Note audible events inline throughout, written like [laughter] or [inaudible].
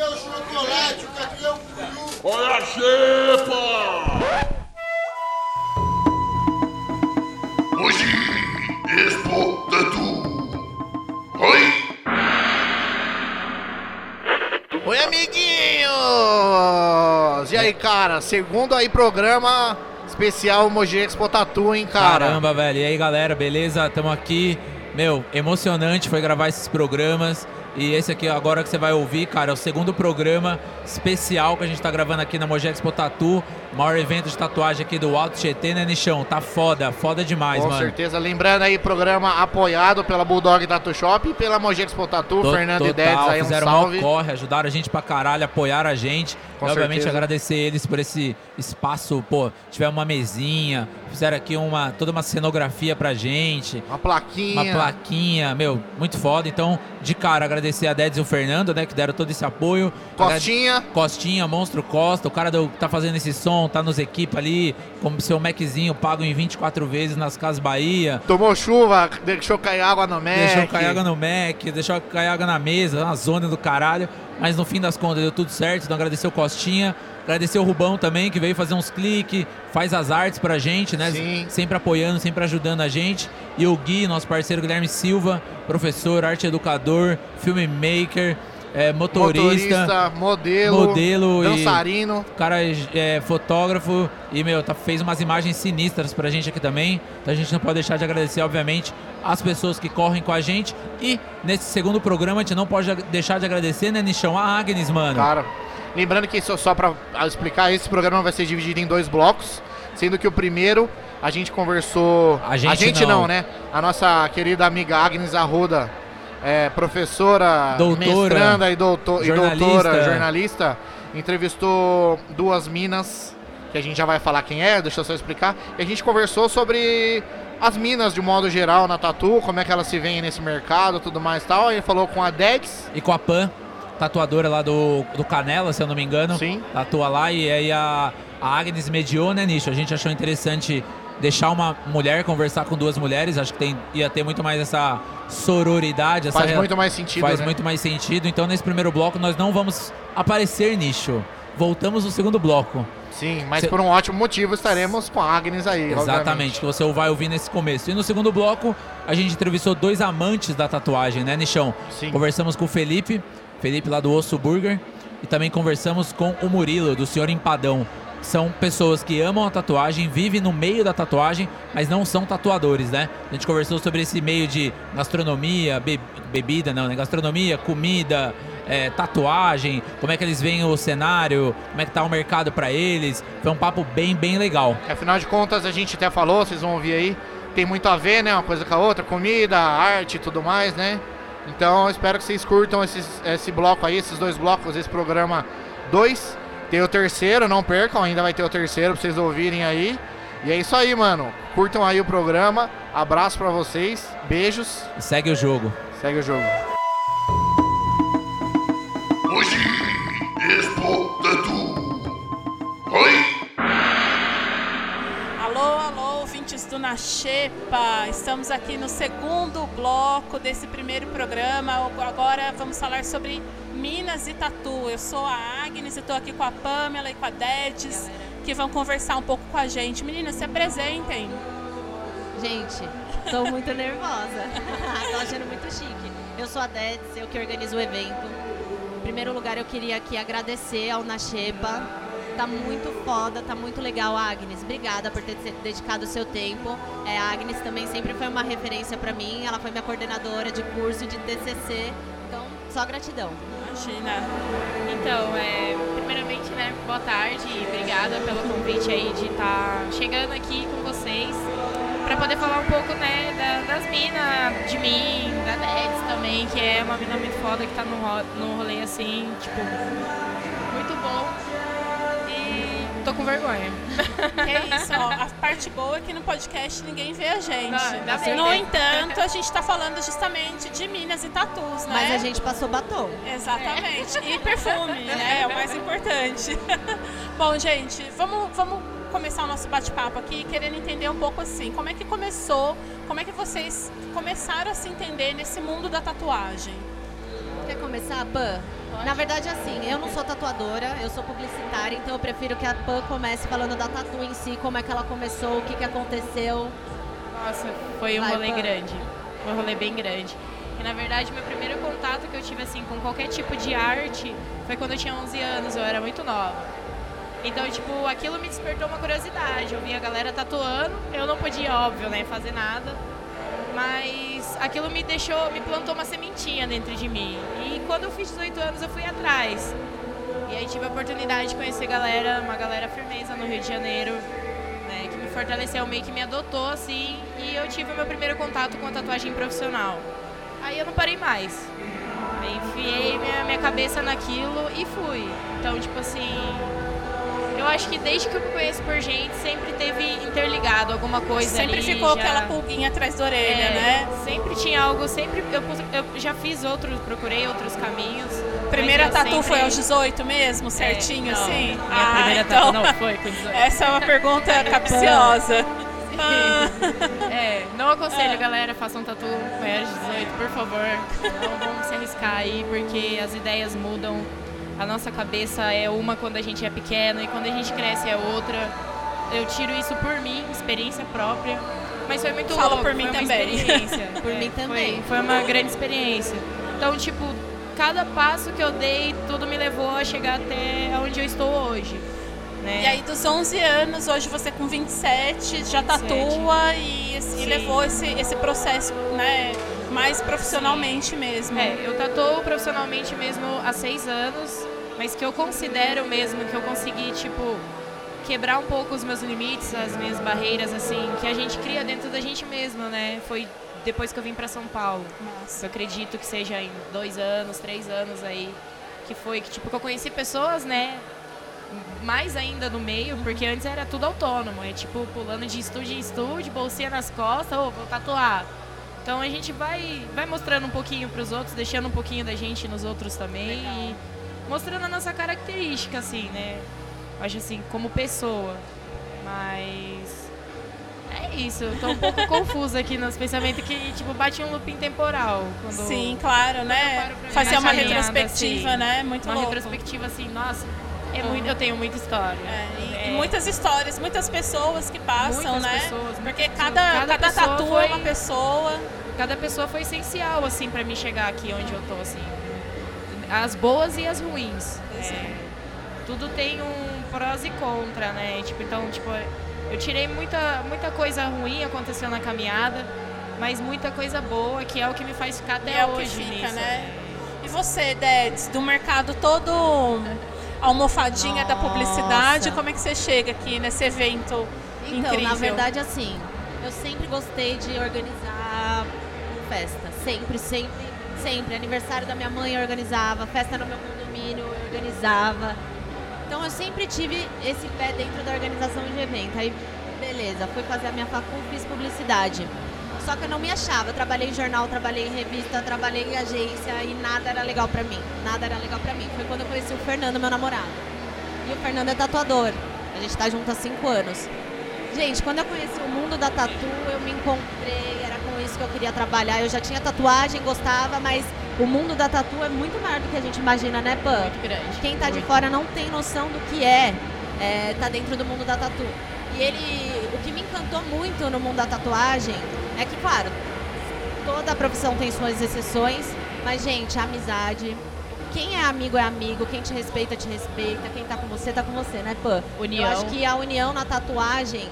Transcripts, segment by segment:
Cadê o chocolate? Cadê o? Olha a xepa! Hoje, Expo Tatu. Oi! Oi, amiguinhos! E aí, cara? Segundo aí programa especial Mogi Expo Tatu, hein, cara? Caramba, velho. E aí, galera, beleza? Tamo aqui. Meu, emocionante foi gravar esses programas. E esse aqui, agora que você vai ouvir, cara, é o segundo programa especial que a gente tá gravando aqui na Mogi Expo Tatu. Maior evento de tatuagem aqui do Alto Tietê, né, Nichão? Tá foda, foda demais, Com mano. certeza. Lembrando aí, programa apoiado pela Bulldog Tattoo Shop e pela Mogi Expo Tatu, To- Fernando e total, Dedes aí, um fizeram salve. maior corre, ajudaram a gente pra caralho, apoiaram a gente. Com e, obviamente certeza. agradecer eles por esse espaço, pô, tiver uma mesinha, fizeram aqui uma toda uma cenografia pra gente. Uma plaquinha. Uma plaquinha, meu, muito foda. Então, de cara, agradecer a Dedes e o Fernando, né, que deram todo esse apoio. Costinha. Agrade- Costinha, Monstro Costa, o cara do, que tá fazendo esse som, tá nos equipa ali, com seu Maczinho pago em 24 vezes nas Casas Bahia. Tomou chuva, deixou cair água no Mac. Deixou cair água no Mac, deixou cair água na mesa, na zona do caralho. Mas no fim das contas deu tudo certo. Então agradecer o Costinha, agradecer o Rubão também, que veio fazer uns cliques, faz as artes pra gente, né? Sim. Sempre apoiando, sempre ajudando a gente. E o Gui, nosso parceiro Guilherme Silva, professor, arte educador, filmmaker, é, motorista. Motorista, modelo, modelo e- dançarino. O cara é fotógrafo e, meu, tá, fez umas imagens sinistras pra gente aqui também. Então a gente não pode deixar de agradecer, obviamente, as pessoas que correm com a gente. E nesse segundo programa a gente não pode deixar de agradecer, né, Nichão? A Agnes, mano. Cara, lembrando que só, só para explicar, esse programa vai ser dividido em dois blocos, sendo que o primeiro a gente conversou. A gente não. não. né? A nossa querida amiga Agnes Arruda, é, professora, Doutora, mestranda e, doutor, e doutora, jornalista, entrevistou duas minas, que a gente já vai falar quem é, deixa eu só explicar. E a gente conversou sobre as minas de um modo geral na Tatu, como é que elas se veem nesse mercado, tudo mais e tal. Ele falou com a Dex. E com a Pan, tatuadora lá do, do Canela, se eu não me engano. Sim. Tatua lá e aí a, a Agnes mediou, né, Nicho? A gente achou interessante deixar uma mulher conversar com duas mulheres. Acho que tem, ia ter muito mais essa sororidade. Essa Faz muito mais sentido, Faz né? muito mais sentido. Então, nesse primeiro bloco, nós não vamos aparecer, Nicho. Voltamos no segundo bloco. Sim, mas Cê- por um ótimo motivo estaremos com a Agnes aí. Exatamente, que você vai ouvir nesse começo. E no segundo bloco, a gente entrevistou dois amantes da tatuagem, né, Nichão? Sim. Conversamos com o Felipe, Felipe lá do Osso Burger, e também conversamos com o Murilo, do Senhor Empadão. São pessoas que amam a tatuagem, vivem no meio da tatuagem, mas não são tatuadores, né? A gente conversou sobre esse meio de gastronomia, be- bebida, não, né? Gastronomia, comida, é, tatuagem, como é que eles veem o cenário, como é que tá o mercado pra eles. Foi um papo bem, bem legal. Afinal de contas, a gente até falou, vocês vão ouvir aí, tem muito a ver, né? Uma coisa com a outra, comida, arte e tudo mais, né? Então, espero que vocês curtam esses- esse bloco aí, esses dois blocos, esse programa 2. Tem o terceiro, não percam, ainda vai ter o terceiro pra vocês ouvirem aí. E é isso aí, mano. Curtam aí o programa. Abraço pra vocês. Beijos. E segue o jogo. Segue o jogo. Hoje, ouvintes do Na Xepa. Estamos aqui no segundo bloco desse primeiro programa. Agora vamos falar sobre Minas e Tatu. Eu sou a Agnes e estou aqui com a Pamela e com a Dedes, que vão conversar um pouco com a gente. Meninas, se apresentem. Gente, tô muito nervosa. [laughs] tô achando muito chique. Eu sou a Dedes, eu que organizo o evento. Em primeiro lugar, eu queria aqui agradecer ao Nachepa. Tá muito foda, tá muito legal, Agnes. Obrigada por ter dedicado o seu tempo. É, a Agnes também sempre foi uma referência pra mim. Ela foi minha coordenadora de curso de TCC. Então, só gratidão. Imagina. Então, é, primeiramente, né, boa tarde e obrigada pelo convite aí de estar chegando aqui com vocês para poder falar um pouco, né, da- das minas, de mim, da Neds também, que é uma mina muito foda que tá no, no rolê assim, tipo, muito bom. Tô com vergonha. Que é isso, ó, a parte boa é que no podcast ninguém vê a gente. Não, no entanto, a gente está falando justamente de Minas e tatus, né? Mas a gente passou batom. Exatamente. E perfume, né? É o mais importante. [laughs] Bom, gente, vamos, vamos começar o nosso bate-papo aqui querendo entender um pouco assim, como é que começou, como é que vocês começaram a se entender nesse mundo da tatuagem? Quer começar, Pan? Na verdade, assim, eu não sou tatuadora, eu sou publicitária, então eu prefiro que a Pan comece falando da tatu em si, como é que ela começou, o que, que aconteceu. Nossa, foi um Vai, rolê Pan. grande. Um rolê bem grande. E na verdade, meu primeiro contato que eu tive assim com qualquer tipo de arte foi quando eu tinha 11 anos, eu era muito nova. Então, tipo, aquilo me despertou uma curiosidade. Eu via a galera tatuando, eu não podia, óbvio, né, fazer nada. Mas aquilo me deixou, me plantou uma sementinha dentro de mim. E quando eu fiz 18 anos, eu fui atrás. E aí tive a oportunidade de conhecer galera, uma galera firmeza no Rio de Janeiro, né, que me fortaleceu, meio que me adotou assim, e eu tive o meu primeiro contato com a tatuagem profissional. Aí eu não parei mais. Enfiei minha, minha cabeça naquilo e fui. Então, tipo assim, eu acho que desde que eu me conheço por gente, sempre teve interligado alguma coisa Sempre ali, ficou já- aquela pulguinha atrás da orelha, é, né? Sempre tinha algo, sempre eu, eu já fiz outros, procurei outros caminhos. Primeira mas eu tatu sempre- foi aos 18 mesmo, certinho É, não, assim? Minha primeira tatu não foi com 18. Essa é uma pergunta capciosa. [laughs] Ah, É, não aconselho, galera, façam tatu maiores de 18, por favor. Não vamos se arriscar aí, porque as ideias mudam. A nossa cabeça é uma quando a gente é pequeno e quando a gente cresce é outra. Eu tiro isso por mim, experiência própria. Mas foi muito Fala louco, por mim foi uma também. experiência. [laughs] Por É, mim foi- também. Foi, uma grande experiência. Então, tipo, cada passo que eu dei, tudo me levou a chegar até onde eu estou hoje. Né? E aí, dos 11 anos, hoje você com 27, já 27. tatua e, e Sim. levou esse, esse processo, né, mais profissionalmente mesmo. É, eu tatuo profissionalmente mesmo há seis anos, mas que eu considero mesmo que eu consegui, tipo, quebrar um pouco os meus limites, as minhas barreiras, assim, que a gente cria dentro da gente mesmo, né? Foi depois que eu vim pra São Paulo. Nossa. Eu acredito que seja em dois anos, três anos aí, que foi que, tipo, que eu conheci pessoas, né? Mais ainda no meio, porque antes era tudo autônomo, é tipo pulando de estúdio em estúdio, bolsinha nas costas, ô, vou tatuar. Então a gente vai, vai mostrando um pouquinho pros outros, deixando um pouquinho da gente nos outros também e mostrando a nossa característica, assim, né? Acho assim, como pessoa. Mas. É isso, eu tô um pouco [laughs] confusa aqui nos pensamentos que, tipo, bate um looping temporal. Quando Sim, claro, eu né? Fazer uma retrospectiva, assim, né? Muito Uma louco. retrospectiva assim, nossa, é muito, eu tenho muita história. É, e, É. e muitas histórias, muitas pessoas que passam, Muitas né? pessoas, Porque cada, cada, Cada tatu é foi- uma pessoa. Cada pessoa foi essencial, assim, pra mim chegar aqui onde eu tô, assim. As boas e as ruins. É, tudo tem um prós e contra, né? Tipo, então, tipo, eu tirei muita, muita coisa ruim aconteceu na caminhada, mas muita coisa boa, que é o que me faz ficar até é o que hoje fica, nisso. né? E você, Deds, do mercado todo [laughs] almofadinha da Nossa. publicidade, como é que você chega aqui nesse evento Então, incrível? na verdade, assim, eu sempre gostei de organizar festa. Sempre, sempre, sempre. Aniversário da minha mãe eu organizava, festa no meu condomínio eu organizava. Então eu sempre tive esse pé dentro da organização de evento. Aí, beleza, fui fazer a minha facul, fiz publicidade. Só que eu não me achava. Eu trabalhei em jornal, trabalhei em revista, trabalhei em agência e nada era legal pra mim. Nada era legal pra mim. Foi quando eu conheci o Fernando, meu namorado. E o Fernando é tatuador. A gente tá junto há cinco anos. Gente, quando eu conheci o mundo da tatu, eu me encontrei, era com isso que eu queria trabalhar. Eu já tinha tatuagem, gostava, mas o mundo da tatu é muito maior do que a gente imagina, né, Pan? Muito grande. Quem tá de fora não tem noção do que é, é tá dentro do mundo da tatu. E ele, o que me encantou muito no mundo da tatuagem é que, claro, toda profissão tem suas exceções, mas, gente, a amizade. Quem é amigo é amigo, quem te respeita, te respeita, quem tá com você, tá com você, né, Pan? União. Eu acho que a união na tatuagem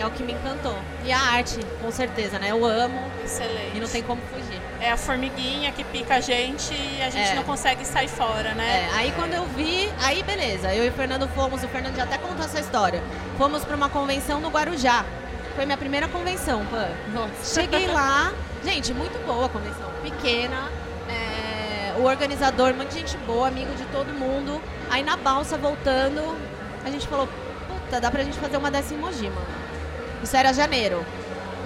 é o que me encantou. E a arte, com certeza, né? Eu amo Excelente. e não tem como fugir. É a formiguinha que pica a gente e a gente É. não consegue sair fora, né? É, aí quando eu vi, aí beleza, eu e o Fernando fomos, o Fernando já até contou essa história. Fomos para uma convenção no Guarujá. Foi minha primeira convenção, Pan. Nossa. Cheguei lá, [laughs] gente, muito boa a convenção, pequena. é, o organizador, muita gente boa, amigo de todo mundo. Aí na balsa voltando, a gente falou, puta, dá pra gente fazer uma dessa em Mogi, mano. Isso era janeiro.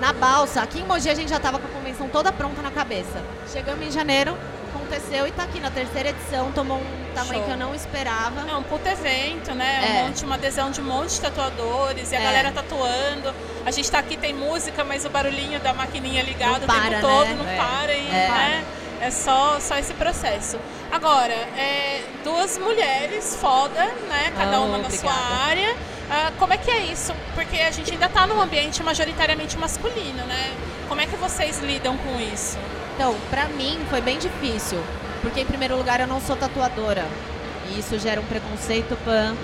Na balsa, aqui em Mogi a gente já tava com a convenção toda pronta na cabeça. Chegamos em janeiro, aconteceu e tá aqui na terceira edição, tomou um tamanho Show. que eu não esperava. É um puto evento, né? É. Um monte, uma adesão de um monte de tatuadores e a É. galera tatuando. A gente tá aqui, tem música, mas o barulhinho da maquininha ligado Não o para, tempo todo, né? não É. para e É. né? É só, só esse processo. Agora, é, duas mulheres foda, né? Cada Oh, uma na sua obrigada. área. Ah, como é que é isso? Porque a gente ainda tá num ambiente majoritariamente masculino, né? Como é que vocês lidam com isso? Então, pra mim foi bem difícil, porque em primeiro lugar eu não sou tatuadora. E isso gera um preconceito pan.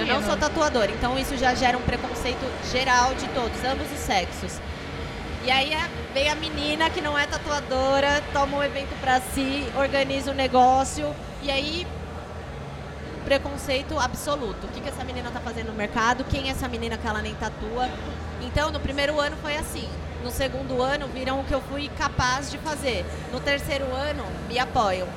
Eu não sou tatuadora, então isso já gera um preconceito geral de todos, ambos os sexos. E aí é- vem a menina que não é tatuadora, toma um evento pra si, organiza o negócio e aí preconceito absoluto. O que, que essa menina tá fazendo no mercado? Quem é essa menina que ela nem tatua? Então, no primeiro ano foi assim. No segundo ano, viram o que eu fui capaz de fazer. No terceiro ano, me apoiam.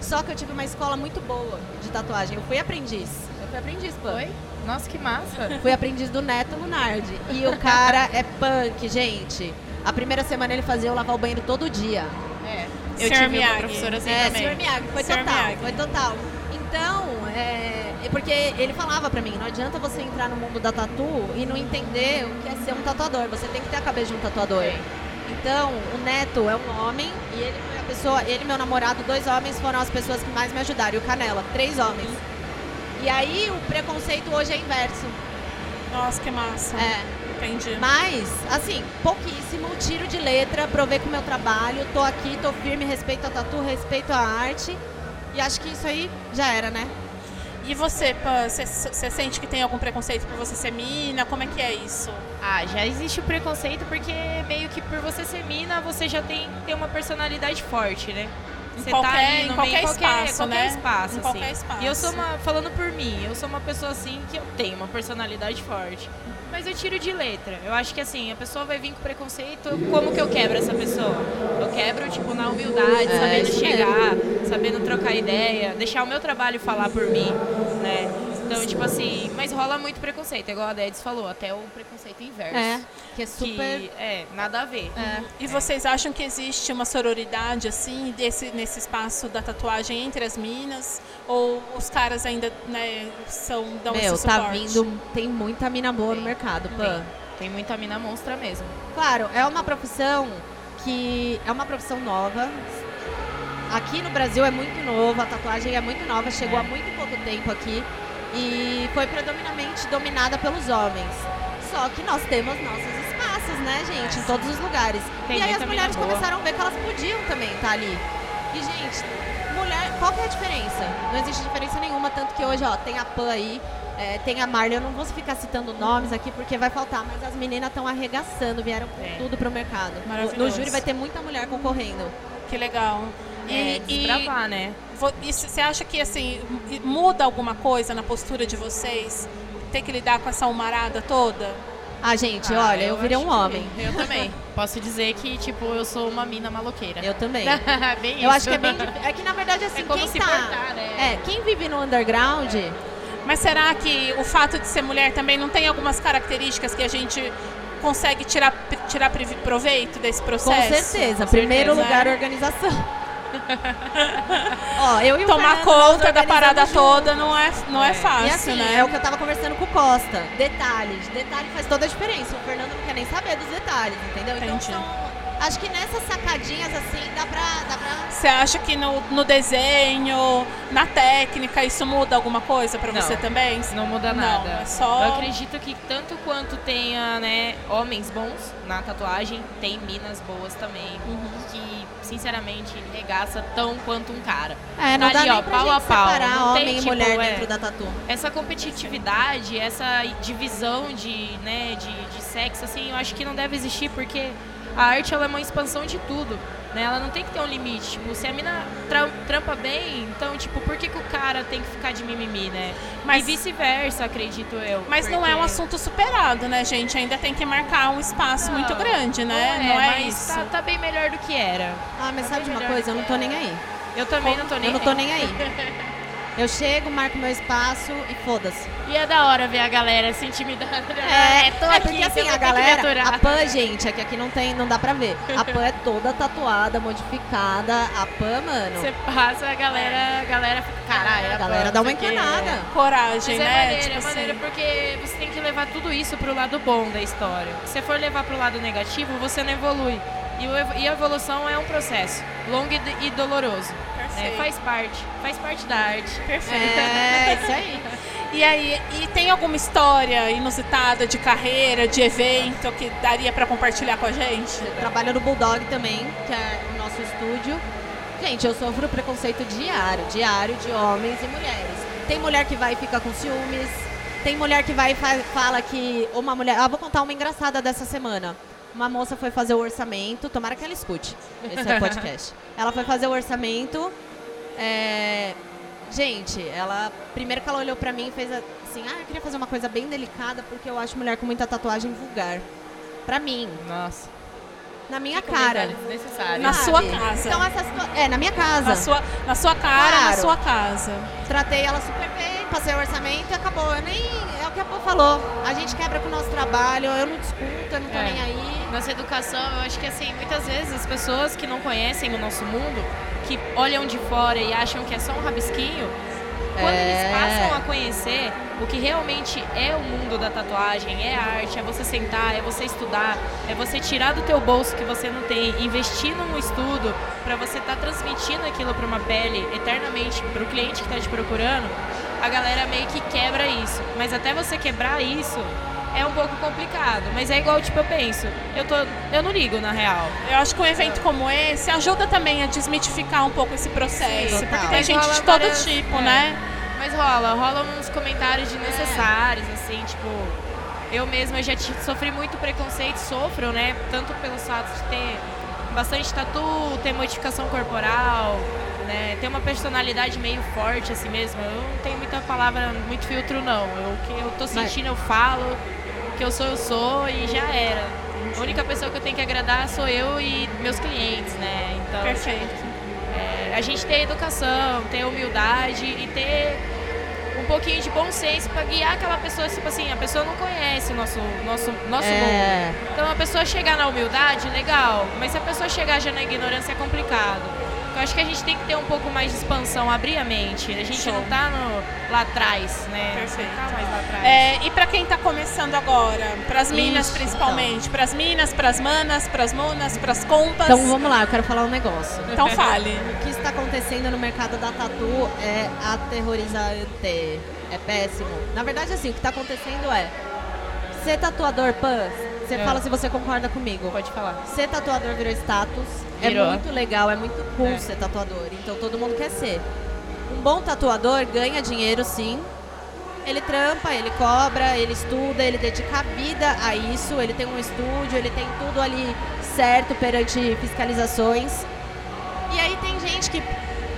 Só que eu tive uma escola muito boa de tatuagem. Eu fui aprendiz. Eu fui aprendiz, pô. Oi? Nossa, que massa. [laughs] Fui aprendiz do Neto Lunardi. E o cara é punk, gente. A primeira semana ele fazia eu lavar o banheiro todo dia. É. Eu Sr. tive Miyagi. uma professora assim é, também. Sr. Miyagi, foi Sr. total, Miyagi. foi total. Então, é, é porque ele falava pra mim, não adianta você entrar no mundo da tatu e não entender o que é ser um tatuador. Você tem que ter a cabeça de um tatuador. Então, o Neto é um homem e ele foi a pessoa, ele e meu namorado, dois homens foram as pessoas que mais me ajudaram. E o Canela, três homens. E aí o preconceito hoje é inverso. Nossa, que massa. É. Entendi. Mas, assim, pouquíssimo, tiro de letra, provei com o meu trabalho, tô aqui, tô firme, respeito a tatu, respeito a arte. E acho que isso aí já era, né? E você, você sente que tem algum preconceito por você ser mina? Como é que é isso? Ah, já existe o preconceito porque meio que por você ser mina, você já tem, tem uma personalidade forte, né? Em Você qualquer- tá ali em no qualquer meio, espaço, qualquer né? espaço, Em assim. qualquer espaço. E eu sou uma, falando por mim, eu sou uma pessoa assim que eu tenho uma personalidade forte. Mas eu tiro de letra. Eu acho que assim, a pessoa vai vir com preconceito, como que eu quebro essa pessoa? Eu quebro, tipo, na humildade, É, sabendo chegar, sabendo trocar ideia, deixar o meu trabalho falar por mim, né? Então, tipo assim, mas rola muito preconceito, igual a Dedes falou, até o preconceito inverso. É, que é Que super... é, nada a ver. É. E vocês acham que existe uma sororidade, assim, desse, nesse espaço da tatuagem entre as minas? Ou os caras ainda, né, são, dão Meu, esse tá vindo, tem muita mina boa no Tem, mercado, Pan. Tem, tem muita mina monstra mesmo. Claro, é uma profissão que é uma profissão nova. Aqui no Brasil é muito novo, a tatuagem é muito nova, chegou É. há muito pouco tempo aqui e foi predominantemente dominada pelos homens. Só que nós temos nossos espaços, né, gente, em todos os lugares. Tem e aí as mulheres começaram a ver que elas podiam também estar ali. E, gente, mulher, qual que é a diferença? Não existe diferença nenhuma, tanto que hoje, ó, tem a Pan aí, é, tem a Marley, eu não vou ficar citando nomes aqui porque vai faltar, mas as meninas estão arregaçando, vieram com É. tudo pro mercado. No, Maravilhoso. no júri vai ter muita mulher concorrendo. Que legal. É, E, e, desbravar, né? Vo- você acha que, assim, muda alguma coisa na postura de vocês? Ter que lidar com essa humarada toda? Ah, gente, Ah, olha, eu, virei um acho que- homem. Eu também. [laughs] Posso dizer que, tipo, eu sou uma mina maloqueira. Eu também. [laughs] Bem Eu isso. acho que é bem. É que na verdade, [laughs] assim, É como quem se tá. portar, né? É, quem vive no underground. Mas será que o fato de ser mulher também não tem algumas características que a gente consegue tirar, tirar proveito desse Com processo? certeza. Com Primeiro certeza, lugar, né? organização. Ó, eu e o Tomar conta da parada toda não é, não é, É. fácil, E assim, né? é o que eu tava conversando com o Costa. Detalhes. Detalhe faz toda a diferença. O Fernando não quer nem saber dos detalhes, entendeu? Então Entendi. são. Acho que nessas sacadinhas assim dá pra. Dá pra... Você acha que no, no desenho, na técnica, isso muda alguma coisa pra você Não. também? Não muda Não, nada. é só- Eu acredito que tanto quanto tenha, né, homens bons na tatuagem, tem minas boas também. Uhum. Que, sinceramente, regaça tão quanto um cara. É, não Tá ali, ó, pau a pau. separar Não tem, homem e tipo, mulher é. dentro da tatu. Essa competitividade, essa divisão de, né, de, de sexo, assim, eu acho que não deve existir porque a arte ela é uma expansão de tudo. Né? Ela não tem que ter um limite. Tipo, se a mina tra- trampa bem, então, tipo, por que, que o cara tem que ficar de mimimi, né? Mas- e vice-versa, acredito eu. Mas não é um porque- assunto superado, né, gente? Ainda tem que marcar um espaço muito grande, né? Não é, mas isso. Tá, tá bem melhor do que era. Ah, mas Tá sabe de uma coisa? Eu não tô era. nem aí. Eu também não tô nem Eu não tô nem aí. [laughs] Eu chego, marco meu espaço e foda-se. E é da hora ver a galera se intimidando. [laughs] É, tô é aqui, porque assim, a galera, a Pan, gente, é que aqui não tem, não dá pra ver. A Pan é toda tatuada, modificada. A Pan, mano, Você passa, a galera, a galera fica, caralho. a galera dá uma aqui é- encanada. Coragem, Mas é né? maneiro, Tipo é maneiro assim. porque você tem que levar tudo isso pro lado bom da história. Se você for levar pro lado negativo, você não evolui. E, a evolução é um processo longo e doloroso. Né? Faz parte, faz parte da arte. Perfeito. É, isso aí. E aí, e tem alguma história inusitada de carreira, de evento que daria pra compartilhar com a gente? Trabalho no Bulldog também, que é o nosso estúdio. Gente, eu sofro preconceito diário, diário de homens e mulheres. Tem mulher que vai e fica com ciúmes. Tem mulher que vai e fa- fala que uma mulher. Ah, vou contar uma engraçada dessa semana. Uma moça foi fazer o orçamento, tomara que ela escute esse é [laughs] podcast. Ela foi fazer o orçamento. é, Gente, ela. Primeiro que ela olhou pra mim e fez assim: ah, eu queria fazer uma coisa bem delicada porque eu acho mulher com muita tatuagem vulgar. Pra mim, Nossa. na minha cara. Desnecessário. Na sabe? sua casa. Então essa situa- É, na minha casa. Na sua, na sua cara, na Claro. sua casa. Tratei ela super bem, passei o orçamento e acabou. Eu nem. É o que a Pô falou. A gente quebra com o nosso trabalho, eu não discuto, eu não tô É. nem aí. Nossa educação, eu acho que assim, muitas vezes as pessoas que não conhecem o nosso mundo, que olham de fora e acham que é só um rabisquinho, quando É. eles passam a conhecer o que realmente é o mundo da tatuagem, é a arte, é você sentar, é você estudar, é você tirar do teu bolso que você não tem, investir num estudo para você estar transmitindo aquilo para uma pele eternamente para o cliente que está te procurando, a galera meio que quebra isso. Mas até você quebrar isso é um pouco complicado, mas é igual tipo eu penso, eu tô, eu não ligo na real. Eu acho que um evento como esse ajuda também a desmitificar um pouco esse processo. Sim, porque tem gente de todo várias- tipo, é. né? Mas rola, rola uns comentários desnecessários, assim, tipo. Eu mesma já sofri muito preconceito, sofro, né? Tanto pelos fatos de ter bastante tatu, ter modificação corporal, né? Ter uma personalidade meio forte assim mesmo. Eu não tenho muita palavra, muito filtro não. Eu, o que eu tô sentindo eu falo, que eu sou eu sou e já era. A única pessoa que eu tenho que agradar sou eu e meus clientes, né? Então, Perfeito. é, a gente ter educação, ter humildade e ter um pouquinho de bom senso pra guiar aquela pessoa, tipo assim, a pessoa não conhece o nosso, nosso, nosso mundo. É. Então a pessoa chegar na humildade, legal, mas se a pessoa chegar já na ignorância é complicado. Eu acho que a gente tem que ter um pouco mais de expansão, abrir a mente. A gente Show. não tá no, lá atrás, né? Perfeito. Não tá mais lá atrás. É, e pra quem tá começando agora, pras minas Ixi, principalmente, pras minas, pras manas, pras monas, pras compas. Então vamos lá, eu quero falar um negócio. Então fale. [laughs] O que está acontecendo no mercado da tatu é aterrorizante. É péssimo. Na verdade, assim, o que está acontecendo é. Ser tatuador, Pan, você É. fala se você concorda comigo. Pode falar. Ser tatuador virou status. Virou. É muito legal, é muito cool É. ser tatuador. Então todo mundo quer ser. Um bom tatuador ganha dinheiro, sim. Ele trampa, ele cobra, ele estuda, ele dedica a vida a isso. Ele tem um estúdio, ele tem tudo ali certo perante fiscalizações. E aí tem gente que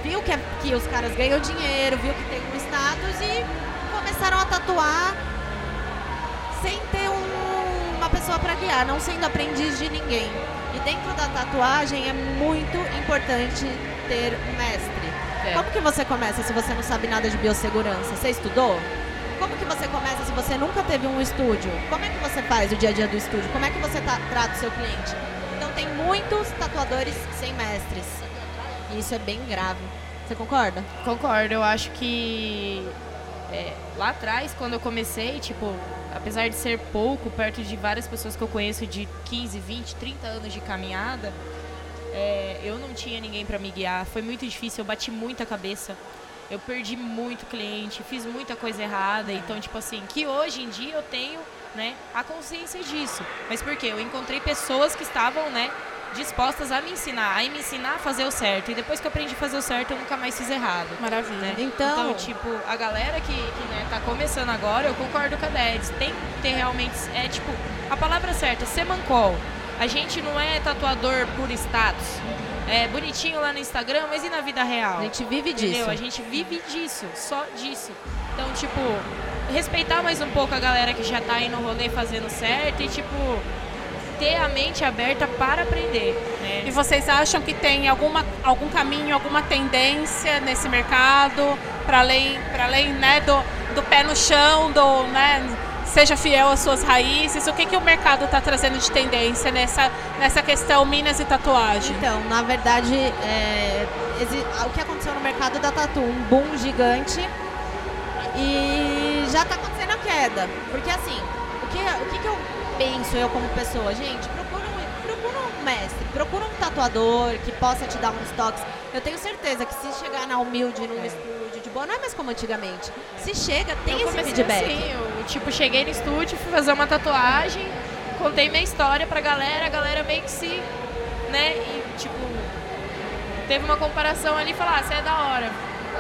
viu que, que os caras ganham dinheiro, viu que tem um status e começaram a tatuar sem ter pessoa para guiar, não sendo aprendiz de ninguém. E dentro da tatuagem é muito importante ter um mestre. É. Como que você começa se você não sabe nada de biossegurança? Você estudou? Como que você começa se você nunca teve um estúdio? Como é que você faz o dia a dia do estúdio? Como é que você ta- trata o seu cliente? Então tem muitos tatuadores sem mestres. E isso é bem grave. Você concorda? Concordo, eu acho que é, lá atrás, quando eu comecei, tipo, apesar de ser pouco, perto de várias pessoas que eu conheço de 15, 20, 30 anos de caminhada, é, eu não tinha ninguém pra me guiar. Foi muito difícil, eu bati muita cabeça. Eu perdi muito cliente, fiz muita coisa errada. Então, tipo assim, que hoje em dia eu tenho, né, a consciência disso. Mas por quê? Eu encontrei pessoas que estavam, né, dispostas a me ensinar, a me ensinar a fazer o certo. E depois que eu aprendi a fazer o certo, eu nunca mais fiz errado. Maravilha. Né? Então- tipo, a galera que, que né, tá começando agora, eu concordo com a Dedes. Tem que ter realmente. É tipo, a palavra certa, ser mancol. A gente não é tatuador por status. É bonitinho lá no Instagram, mas e na vida real? A gente vive disso. Entendeu? A gente vive disso, só disso. Então, tipo, respeitar mais um pouco a galera que já tá aí no rolê fazendo certo e, tipo, ter a mente aberta para aprender. Né? E vocês acham que tem alguma, algum caminho, alguma tendência nesse mercado para além, para além né, do, do pé no chão, do né, seja fiel às suas raízes? O que, que o mercado está trazendo de tendência nessa, nessa questão minas e tatuagem? Então, na verdade, é, o que aconteceu no mercado da tatu? Um boom gigante e já está acontecendo a queda. Porque assim, o que, o que, que eu penso eu como pessoa? Gente, procura, um- procura mestre. Procura um tatuador que possa te dar uns toques. Eu tenho certeza que se chegar na humilde num estúdio de boa, não é mais como antigamente. Se chega, tem eu esse feedback. assim, eu, tipo, cheguei no estúdio, fui fazer uma tatuagem, contei minha história pra galera, a galera meio que se, né, e tipo, teve uma comparação ali e falou, ah, você é da hora.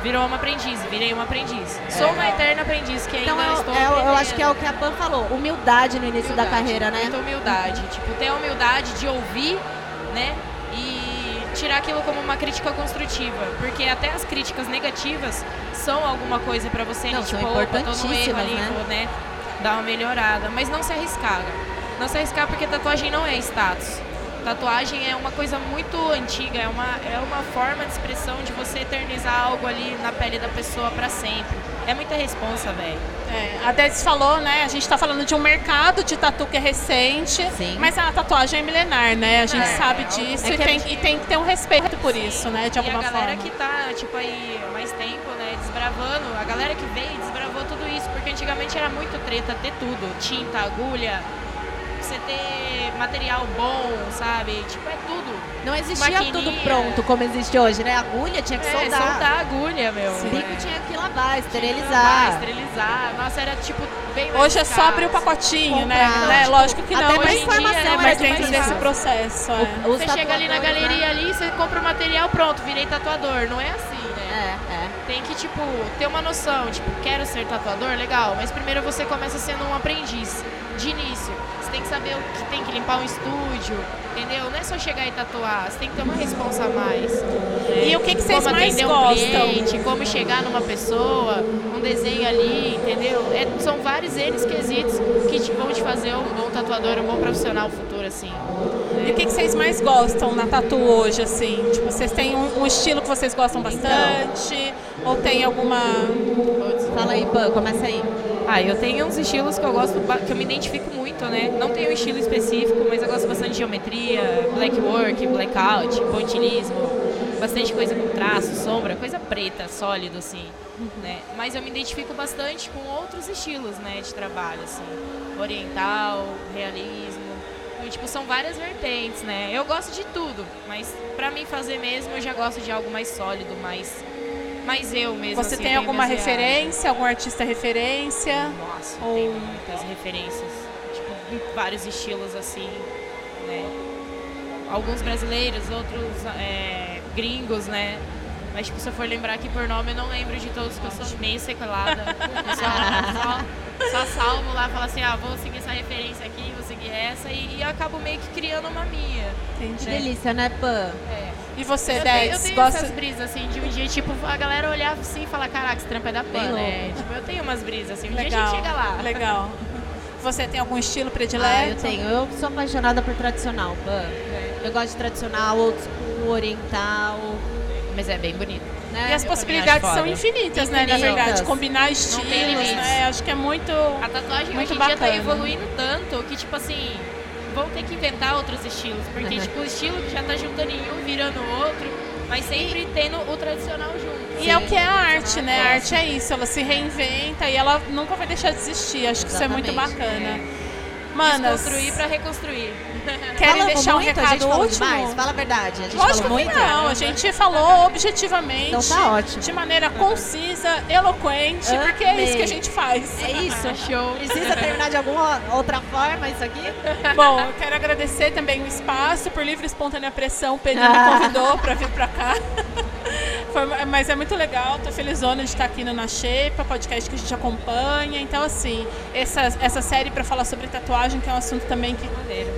Virou uma aprendiz, virei uma aprendiz. Sou uma eterna aprendiz que ainda Então eu, estou eu- eu aprendendo. acho que é o que a Pan falou, humildade no início da Humildade, carreira, né? Muita humildade. Tipo, ter a humildade de ouvir, né? E tirar aquilo como uma crítica construtiva. Porque até as críticas negativas são alguma coisa pra você Não, ali, são tipo, opa, tô no erro ali, né? vou, né? Dar uma melhorada. Mas não se arriscar. Não se arriscar porque tatuagem não é status. Tatuagem é uma coisa muito antiga, é uma, é uma forma de expressão de você eternizar algo ali na pele da pessoa pra sempre. É muita responsa, velho. É, a Dedes falou, né? A gente tá falando de um mercado de tatu que é recente, Sim. mas a tatuagem é milenar, né? A gente É. sabe disso É e, que a tem, gente- e tem que ter um respeito por isso, né? De e alguma a galera forma. que tá, tipo, aí há mais tempo, né, desbravando, a galera que veio desbravou tudo isso, porque antigamente era muito treta ter tudo, tinta, agulha, ter material bom, sabe? Tipo, é tudo. Não existia Maquininha. tudo pronto como existe hoje, né? Agulha tinha que É, soldar. soltar a agulha, meu. Bico é. tinha que lavar, Lavar, esterilizar. esterilizar. Nossa, era tipo bem mais Hoje é só abrir o pacotinho, né? Comprar. né? Tipo, Lógico que até não, pra hoje em dia, era mas mais dentro desse fácil. processo. é. Os Você chega ali na galeria né? ali, você compra o material, pronto, virei tatuador. Não é assim, né? É, é. Tem que, tipo, ter uma noção, tipo, quero ser tatuador, legal, mas primeiro você começa sendo um aprendiz, de início. Tem que saber o que tem que limpar um estúdio, entendeu? Não é só chegar e tatuar, você tem que ter uma responsa a mais. né? E o que que vocês como mais gostam? Um cliente, como chegar numa pessoa, um desenho ali, entendeu? É- são vários eles quesitos que te- vão te fazer um bom tatuador, um bom profissional futuro, assim. E o que, que vocês mais gostam na tatu hoje, assim? Tipo, vocês têm um, um estilo que vocês gostam bastante? Ou tem alguma. Fala aí, Pan, começa aí. Ah, eu tenho uns estilos que eu gosto, que eu me identifico muito, né? Não tenho um estilo específico, mas eu gosto bastante de geometria, black work, blackout, pontilismo, bastante coisa com traço, sombra, coisa preta, sólido, assim, né? Mas eu me identifico bastante com outros estilos, né, de trabalho, assim, oriental, realismo. Então, tipo, são várias vertentes, né? Eu gosto de tudo, mas pra mim fazer mesmo, eu já gosto de algo mais sólido, mais, mais eu mesmo. Você assim, tem alguma referência, algum artista referência? Nossa, Ou- tem muitas referências, tipo, vários estilos assim, né? Alguns brasileiros, outros é, gringos, né? Mas tipo, se eu for lembrar aqui por nome, eu não lembro de todos que eu sou meio sequelada. Só, só, só salvo lá, falo assim, ah, vou seguir essa referência aqui, vou seguir essa, e, e acabo meio que criando uma minha. Que Entendi. delícia, né, Pan? É. E você, Eu tenho, eu tenho gosta. essas brisas, assim, de um dia, tipo, a galera olhar assim e falar, caraca, esse trampo é da Bem pan, né? louco. Tipo, eu tenho umas brisas, assim, um dia a Legal. gente chega lá. Legal. Você tem algum estilo predileto? Ah, eu tenho. Eu sou apaixonada por tradicional, Pan. É. Eu gosto de tradicional, old school, oriental. Mas é bem bonito. Né? E as Eu possibilidades são foda. infinitas, né? Na Infinitas. verdade, combinar estilos, né? Acho que é muito. A tatuagem Muito hoje em dia tá bacana. evoluindo tanto que, tipo assim, vão ter que inventar outros estilos. Porque, tipo, o estilo que já tá juntando em um, virando outro, mas sempre tendo o tradicional junto. E é o que é a arte, né? A arte é isso, ela se reinventa e ela nunca vai deixar de existir. Acho que isso é muito bacana. Manas, Desconstruir pra reconstruir. [laughs] querem deixar um muito? a gente recado falou último? demais? Fala a verdade. A gente Lógico falou que muito? não, a gente falou objetivamente, Então tá ótimo. de maneira concisa, eloquente, porque é isso que a Amei. gente faz. É isso. [laughs] Show. Precisa terminar de alguma outra forma isso aqui? [laughs] Bom, eu quero agradecer também o espaço, por livre e espontânea pressão, o Pedro me Ah. convidou para vir para cá. Foi- mas é muito legal, tô felizona de estar aqui no Na Xepa, podcast que a gente acompanha. Então, assim, essa, essa série para falar sobre tatuagem, que é um assunto também que,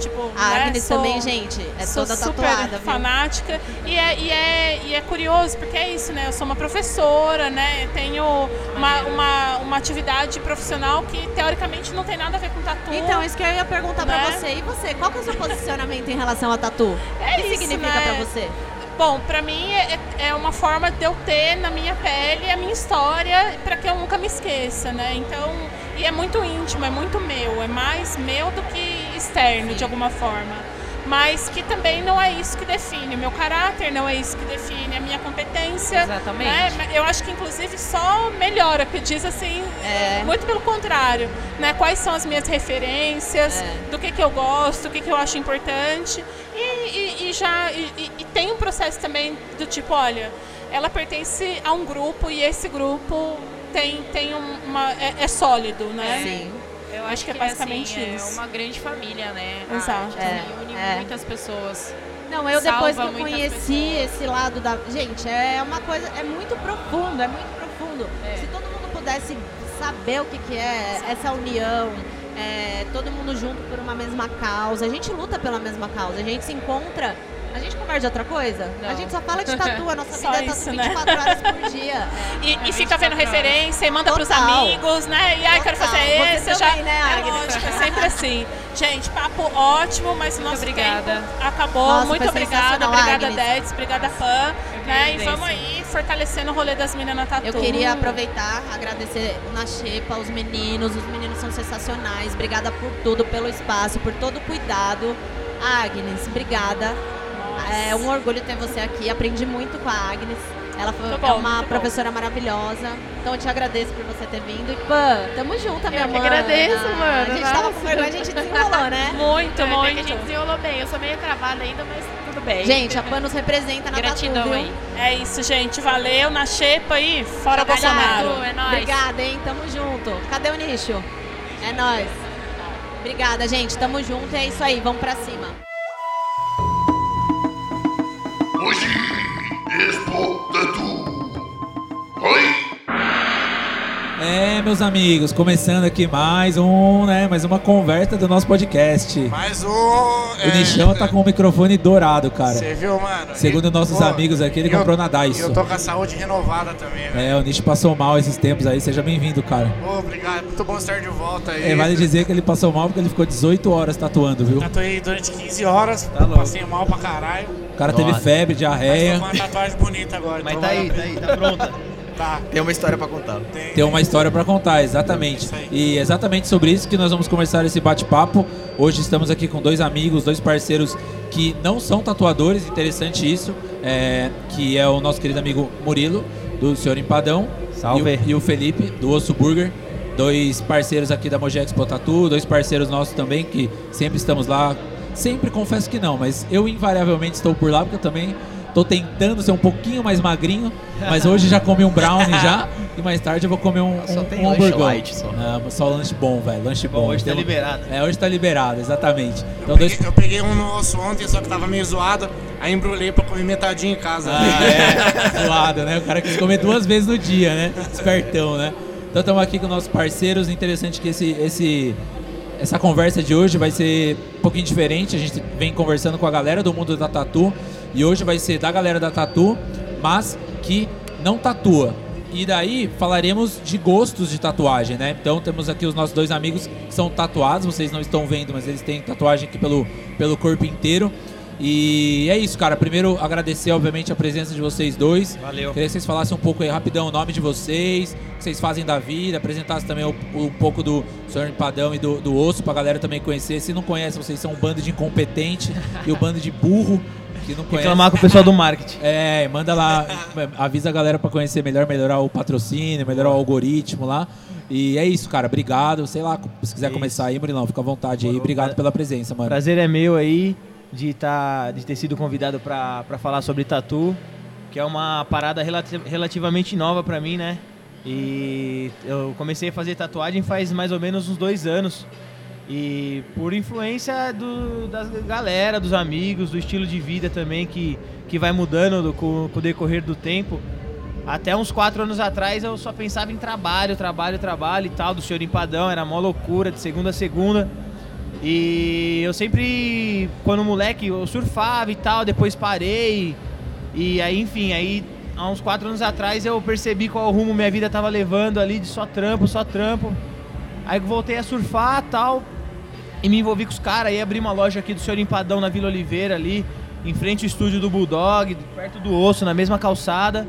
tipo, A né, Agnes sou- também, gente, é sou toda super tatuada, fanática e é, e, é, e é curioso porque é isso, né? Eu sou uma professora, né? Tenho uma, uma, uma atividade profissional que teoricamente não tem nada a ver com tatu. Então, isso que eu ia perguntar pra Né? você. E você, qual que é o seu posicionamento em relação a tatu? É o que isso, significa né? pra você? Bom, pra mim é, é uma forma de eu ter na minha pele a minha história para que eu nunca me esqueça, né? Então, e é muito íntimo, é muito meu, é mais meu do que externo de alguma forma. Mas que também não é isso que define o meu caráter, não é isso que define a minha competência. Exatamente. né? Eu acho que inclusive só melhora, porque diz assim, É. muito pelo contrário, né? Quais são as minhas referências, É. do que, que eu gosto, o que, que eu acho importante. E, e- já e, e- tem um processo também do tipo, olha, ela pertence a um grupo e esse grupo tem, tem um- uma. é, é sólido, né? Sim. Eu Acho que é basicamente assim, isso. É uma grande família, né? A Exato. É, une é. muitas pessoas. Não, eu depois que eu conheci pessoas. esse lado da. Gente, é uma coisa. É muito profundo, é muito profundo. É. Se todo mundo pudesse saber o que, que é essa união, é, todo mundo junto por uma mesma causa. A gente luta pela mesma causa, a gente se encontra. A gente conversa de outra coisa? Não. A gente só fala de tatu, a nossa [laughs] Só vida é tatu né? 24 horas por [laughs] dia. E, e fica vendo 24 horas. referência e manda pros Total. amigos, né? E ai, quero fazer Você esse, também, já. né, é lógico, é sempre assim. Gente, papo ótimo, mas o nosso obrigada. tempo acabou. Nossa, Muito obrigada, obrigada. Deds, obrigada, Pan. Né? E vamos aí fortalecendo o rolê das meninas na Tatu. Eu queria aproveitar, agradecer na Xepa, os meninos. Os meninos são sensacionais. Obrigada por tudo, pelo espaço, por todo o cuidado. Agnes, obrigada. É um orgulho ter você aqui. Aprendi muito com a Agnes. Ela foi Muito é bom, uma muito bom. professora maravilhosa. Então eu te agradeço por você ter vindo. E Pã, tamo junto, minha Eu que mãe. agradeço, mano. A gente tava com Nossa. vergonha, a gente desenrolou, né? [laughs] Muito, até que a muito. gente desenrolou bem. Eu sou meio travada ainda, mas tudo bem. Gente, a Pã nos representa na Gratidão Tatu, aí. É isso, gente. Valeu. Na xepa aí, fora Bolsonaro. É nóis. Obrigada, hein? Tamo junto. Cadê o nicho? É nóis. Obrigada, gente. Tamo junto. E é isso aí. Vamos pra cima. Expo Tatu. Oi! É, meus amigos, começando aqui mais um, né, mais uma conversa do nosso podcast. Mais um. O Nichão tá com o microfone dourado, cara. Você viu, mano? Segundo nossos Pô, amigos aqui, ele eu- comprou na E Daiso. eu tô com a saúde renovada também, velho. É, o Nicho passou mal esses tempos aí, seja bem-vindo, cara. Pô, obrigado. Muito bom estar de volta aí. É, vale dizer que ele passou mal porque ele ficou 18 horas tatuando, viu? Tatuei durante 15 horas, Tá louco. passei mal pra caralho. O cara teve Nossa. febre, Mas diarreia. tô com uma tatuagem bonita agora. Mas então tá aí, tá aí, tá pronta. [laughs] Tá. Tem uma história pra contar. Tem, Tem uma história pra contar, exatamente. Aí. E exatamente sobre isso que nós vamos começar esse bate-papo. Hoje estamos aqui com dois amigos, dois parceiros que não são tatuadores, interessante isso, é, que é o nosso querido amigo Murilo, do Senhor Empadão. Salve. E o, e o Felipe, do Osso Burger. Dois parceiros aqui da Mojex Tatu, dois parceiros nossos também, que sempre estamos lá. Sempre confesso que não, mas eu invariavelmente estou por lá, porque eu também Tô tentando ser um pouquinho mais magrinho, mas hoje já comi um brownie já. E mais tarde eu vou comer um, Só um, tem um lanche hamburgão. light só. Ah, só lanche bom, velho. Lanche bom. Bom, hoje tá um- liberado. É, hoje tá liberado, exatamente. Eu Então, dois... peguei, eu peguei um no osso ontem, só que tava meio zoado. Aí embrulhei pra comer metadinho em casa. Ah, é, zoado, né? O cara quis comer duas vezes no dia, né? Espertão, né? Então estamos aqui com nossos parceiros. Interessante que esse, esse, essa conversa de hoje vai ser um pouquinho diferente. A gente vem conversando com a galera do mundo da tatu. E hoje vai ser da galera da tatu, mas que não tatua. E daí falaremos de gostos de tatuagem, né? Então temos aqui os nossos dois amigos que são tatuados, vocês não estão vendo, mas eles têm tatuagem aqui pelo, pelo corpo inteiro. E é isso, cara. Primeiro agradecer, obviamente, a presença de vocês dois. Valeu. Queria que vocês falassem um pouco aí rapidão o nome de vocês, o que vocês fazem da vida, apresentassem também o- um pouco do Senhor Empadão e do, do Osso pra galera também conhecer. Se não conhece, vocês são um bando de incompetente [laughs] e o bando de burro que não conhece. Reclamar com o pessoal do marketing. É, manda lá, avisa a galera pra conhecer melhor, melhorar o patrocínio, melhorar o algoritmo lá. E é isso, cara. Obrigado. Sei lá, se quiser Isso. começar aí, Murilão, fica à vontade aí. Obrigado pela presença, mano. Prazer é meu aí de, tá, de ter sido convidado pra, pra falar sobre tatu, que é uma parada relati- relativamente nova pra mim, né? E eu comecei a fazer tatuagem faz mais ou menos uns dois anos. E por influência do, da galera, dos amigos, do estilo de vida também que, que vai mudando do- com, com o decorrer do tempo. Até uns quatro anos atrás eu só pensava em trabalho, trabalho, trabalho e tal, do senhor Empadão, era mó loucura, de segunda a segunda. E eu sempre, quando moleque, eu surfava e tal, depois parei. E aí, enfim, aí há uns quatro anos atrás eu percebi qual rumo minha vida tava levando ali, de só trampo, só trampo. Aí voltei a surfar tal. E me envolvi com os caras, aí abri uma loja aqui do senhor Empadão na Vila Oliveira ali, em frente ao estúdio do Bulldog, perto do osso, na mesma calçada.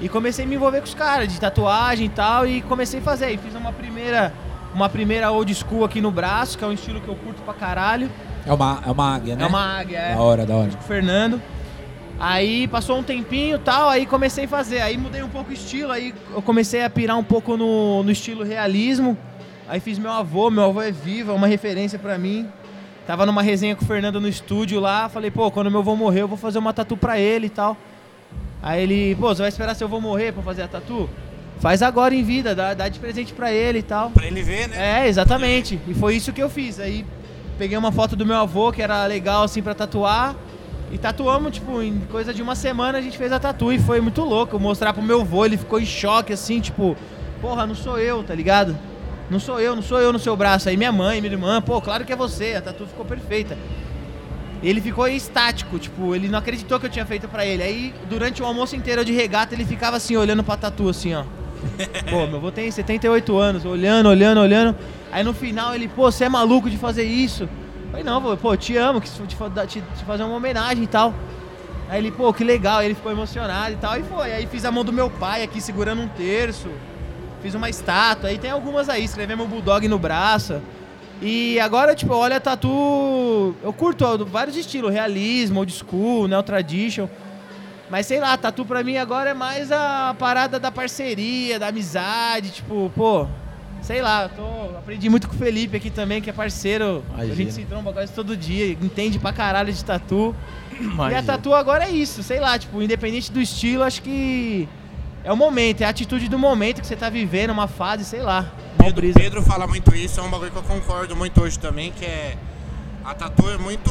E comecei a me envolver com os caras, de tatuagem e tal, e comecei a fazer. E fiz uma primeira, uma primeira old school aqui no braço, que é um estilo que eu curto pra caralho. É uma, é uma águia, né? É uma águia, é. Da hora, da hora. com o Fernando. Aí passou um tempinho e tal, aí comecei a fazer. Aí mudei um pouco o estilo, aí eu comecei a pirar um pouco no, no estilo realismo. Aí fiz meu avô, meu avô é vivo, é uma referência pra mim. Tava numa resenha com o Fernando no estúdio lá, falei, pô, quando meu avô morrer, eu vou fazer uma tatu pra ele e tal. Aí ele, pô, você vai esperar se eu vou morrer pra fazer a tatu? Faz agora em vida, dá, dá de presente pra ele e tal. Pra ele ver, né? É, exatamente. E foi isso que eu fiz. Aí peguei uma foto do meu avô, que era legal assim pra tatuar. E tatuamos, tipo, em coisa de uma semana a gente fez a tatu e foi muito louco. Eu mostrar pro meu avô, ele ficou em choque, assim, tipo, porra, não sou eu, tá ligado? Não sou eu, não sou eu no seu braço. Aí minha mãe, minha irmã, pô, claro que é você, a tatu ficou perfeita. Ele ficou estático, tipo, ele não acreditou que eu tinha feito pra ele. Aí, durante o almoço inteiro de regata, ele ficava assim, olhando pra tatu, assim, ó. [laughs] Pô, meu avô tem 78 anos, olhando, olhando, olhando. Aí no final ele, pô, você é maluco de fazer isso? Eu falei, não, vô, pô, te amo, quis te- te fazer uma homenagem e tal. Aí ele, pô, que legal, aí ele ficou emocionado e tal, e foi. Aí fiz a mão do meu pai aqui segurando um terço, fiz uma estátua, aí tem algumas aí, escrevemos o Bulldog no braço. E agora, tipo, olha, tatu. Eu curto ó, vários estilos, realismo, old school, neo tradition. Mas sei lá, tatu pra mim agora é mais a parada da parceria, da amizade, tipo, pô, sei lá, eu tô, aprendi muito com o Felipe aqui também, que é parceiro. A Imagina. gente se tromba quase todo dia, entende pra caralho de tatu. E a Imagina. tatu agora é isso, sei lá, tipo, independente do estilo, acho que é o momento, é a atitude do momento que você tá vivendo, uma fase, sei lá. Pedro. Pedro fala muito isso, é um bagulho que eu concordo muito hoje também, que é. A tatu é muito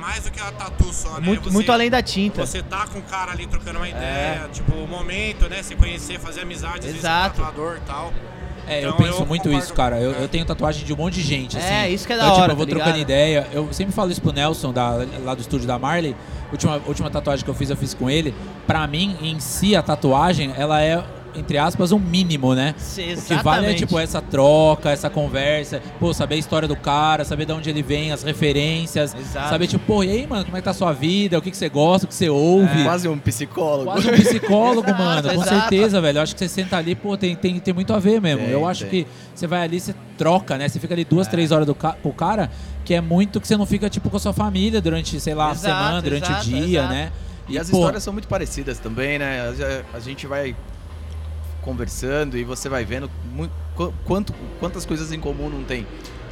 mais do que a tatu só, né? Muito, Você- muito além da tinta. Você tá com o cara ali trocando uma É. ideia, tipo, o momento, né? Se conhecer, fazer amizade, às vezes, com o Exato. tatuador e tal. É, eu Então, penso eu muito isso, cara. Eu, É. eu tenho tatuagem de um monte de gente, assim. É, isso que é da então, hora, Tipo, eu vou tá trocando ligado? ideia. Eu sempre falo isso pro Nelson, da, lá do estúdio da Marley. Última, última tatuagem que eu fiz, eu fiz com ele. Pra mim, em si, a tatuagem, ela é, entre aspas, um mínimo, né? O que vale é, tipo, essa troca, essa conversa. Pô, saber a história do cara, saber de onde ele vem, as referências. Exato. Saber, tipo, pô, e aí, mano, como é que tá a sua vida? O que, que você gosta, o que você ouve? Quase um psicólogo. Quase um psicólogo, [laughs] Exato, mano. Com exato. certeza, velho. Eu acho que você senta ali, pô, tem, tem, tem muito a ver mesmo. Tem, eu acho tem. que você vai ali, você troca, né? Você fica ali duas, É. três horas do ca com o cara, que é muito que você não fica, tipo, com a sua família durante, sei lá, a Exato, semana, durante exato, o dia, exato. né? E as pô, histórias são muito parecidas também, né? A, a gente vai conversando e você vai vendo mu- qu- quanto, quantas coisas em comum não tem.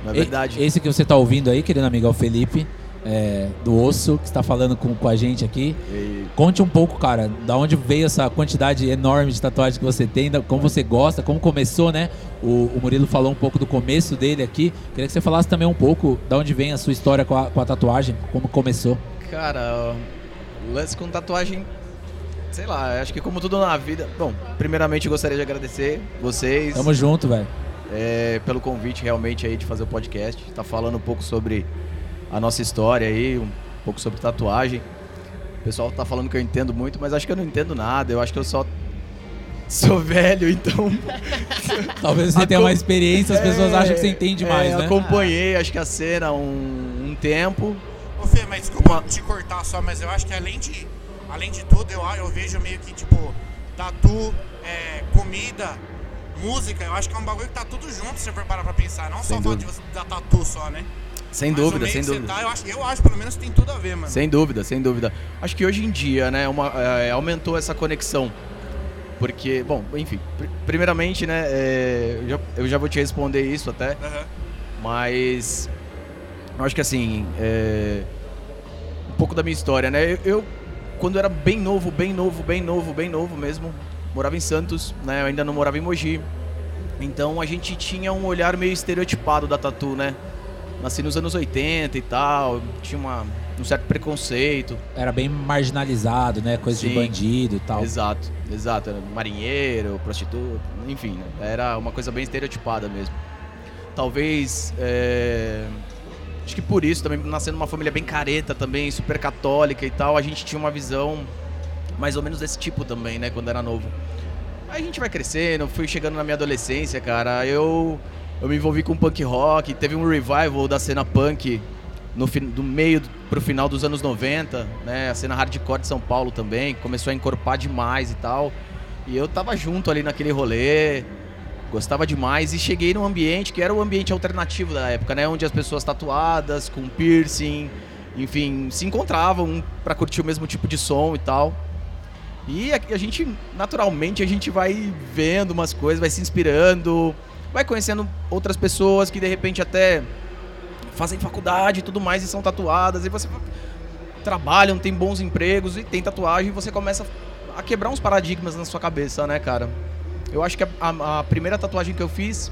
Na verdade. Esse que você tá ouvindo aí, querido amigo, é o Felipe. é, do Osso, que está falando com, com a gente aqui. E- Conte um pouco, cara, da onde veio essa quantidade enorme de tatuagem que você tem, da- como você gosta, como começou, né? O, o Murilo falou um pouco do começo dele aqui. Queria que você falasse também um pouco da onde vem a sua história com a, com a tatuagem, como começou. Cara, o lance com tatuagem, sei lá, acho que como tudo na vida. Bom, primeiramente eu gostaria de agradecer vocês Tamo junto, velho. é, pelo convite realmente aí de fazer o podcast. Tá falando um pouco sobre a nossa história aí, um pouco sobre tatuagem. O pessoal tá falando que eu entendo muito, mas acho que eu não entendo nada. Eu acho que eu só [laughs] sou velho, então. [laughs] Talvez você tenha Acom- uma experiência, as pessoas É, acham que você entende mais, é, né? Acompanhei, acho que a cena um, um tempo. Ô Fê, mas desculpa te cortar só, mas eu acho que além de, além de tudo, eu, eu vejo meio que, tipo, tatu, é, comida, música, eu acho que é um bagulho que tá tudo junto, se você for parar pra pensar. Não só Sem o fato de você dar tatu só, né? Sem Mas dúvida, sem dúvida. tá, eu, acho, eu acho, pelo menos, que tem tudo a ver, mano. Sem dúvida, sem dúvida. Acho que hoje em dia, né, uma, é, aumentou essa conexão. Porque, bom, enfim, pr- primeiramente, né, é, eu, já, eu já vou te responder isso até, Aham. mas eu acho que assim, é, um pouco da minha história, né, eu, eu, quando era bem novo, bem novo, bem novo, bem novo mesmo, morava em Santos, né, eu ainda não morava em Mogi, então a gente tinha um olhar meio estereotipado da tatu, né, nasci nos anos 80 e tal, tinha uma, um certo preconceito, Era bem marginalizado, né? Coisa de Sim. bandido e tal. Exato, exato. Era Marinheiro, prostituta, enfim, né? era uma coisa bem estereotipada mesmo. Talvez, é, acho que por isso também, nascendo numa família bem careta também, super católica e tal, a gente tinha uma visão mais ou menos desse tipo também, né, quando era novo. Aí a gente vai crescendo, fui chegando na minha adolescência, cara, eu, eu me envolvi com punk rock, teve um revival da cena punk no do meio pro final dos anos 90, né? A cena hardcore de São Paulo também, começou a encorpar demais e tal. E eu tava junto ali naquele rolê, gostava demais e cheguei num ambiente que era o ambiente alternativo da época, né? Onde as pessoas tatuadas, com piercing, enfim, se encontravam pra curtir o mesmo tipo de som e tal. E a, a gente, naturalmente, a gente vai vendo umas coisas, vai se inspirando, vai conhecendo outras pessoas que de repente até fazem faculdade e tudo mais e são tatuadas, e você trabalham, tem bons empregos e tem tatuagem, e você começa a quebrar uns paradigmas na sua cabeça, né, cara? Eu acho que a, a- primeira tatuagem que eu fiz,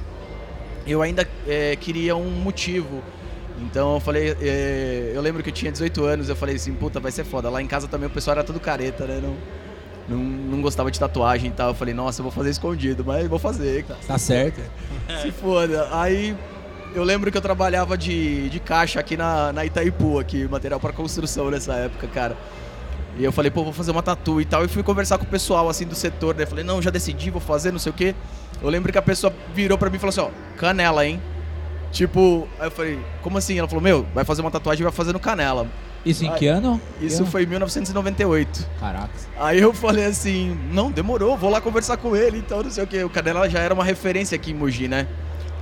eu ainda é, queria um motivo. Então eu falei, é, eu lembro que eu tinha 18 anos, eu falei assim, puta, vai ser foda. Lá em casa também o pessoal era tudo careta, né? Não, não, não gostava de tatuagem e tal. Eu falei, nossa, eu vou fazer escondido, mas vou fazer, cara. Tá certo. [laughs] Se foda. Aí eu lembro que eu trabalhava de, de caixa aqui na, na Itaipu, aqui, material para construção nessa época, cara. E eu falei, pô, vou fazer uma tatu e tal. E fui conversar com o pessoal, assim, do setor, né? Falei, não, já decidi, vou fazer, não sei o quê. Eu lembro que a pessoa virou pra mim e falou assim, ó, canela, hein? Tipo, aí eu falei, como assim? Ela falou, meu, vai fazer uma tatuagem e vai fazer no canela. Isso em que ano? Isso Que ano? foi em 1998. Caraca. Aí eu falei assim, não, demorou, vou lá conversar com ele, então não sei o que. O Canela já era uma referência aqui em Mogi, né?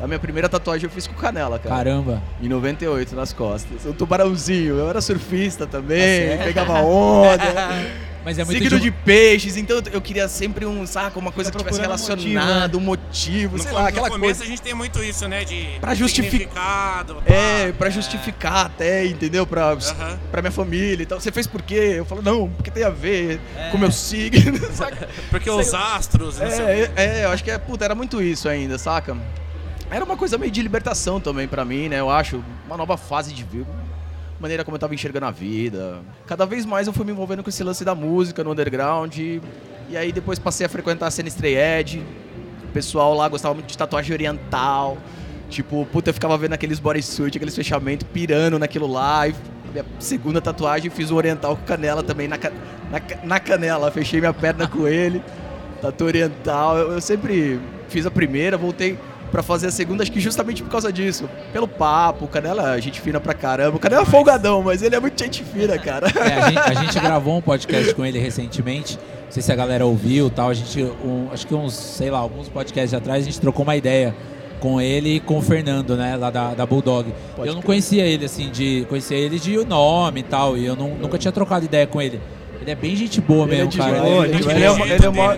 A minha primeira tatuagem eu fiz com Canela, cara. Caramba. Em 98, nas costas. Um tubarãozinho, eu era surfista também, certo. pegava onda. [laughs] Mas é muito Signo de- de peixes, então eu queria sempre um, saco, uma coisa que tivesse procurando um motivo, relacionado, né? um motivo, No, sei no lá, aquela começo coisa. a gente tem muito isso, né? De Pra justificar. significado, pá. É, pra justificar até, entendeu? Pra, pra minha família e tal. Você fez por quê? Eu falo, não, porque tem a ver com o meu signo, [laughs] saca? Porque Sei os astros, É, quê. é, é, eu acho que é, puta, era muito isso ainda, saca? Era uma coisa meio de libertação também pra mim, né? Eu acho, uma nova fase de vida, maneira como eu tava enxergando a vida. Cada vez mais eu fui me envolvendo com esse lance da música no underground. E, e aí depois passei a frequentar a cena Stray Edge. O pessoal lá gostava muito de tatuagem oriental. Tipo, puta, eu ficava vendo aqueles bodysuit, aqueles fechamentos, pirando naquilo lá. E minha segunda tatuagem fiz um oriental com canela também na, ca- na, na canela. Fechei minha perna com ele. Tatu oriental. Eu, eu sempre fiz a primeira, voltei pra fazer a segunda, acho que justamente por causa disso. Pelo papo, o Canela é gente fina pra caramba. O Canela é folgadão, mas ele é muito gente fina, cara. É, a, gente, a gente gravou um podcast com ele recentemente. Não sei se a galera ouviu e tal. A gente, um- acho que uns, sei lá, alguns podcasts atrás, a gente trocou uma ideia com ele e com o Fernando, né, lá da, da Bulldog. Pode eu não conhecia ele, assim, de. Conhecia ele de nome e tal. E eu não- nunca tinha trocado ideia com ele. Ele é bem gente boa Ele é mesmo, de cara. boa, Ele é gente gente Ele é boa. uma- ele é uma-.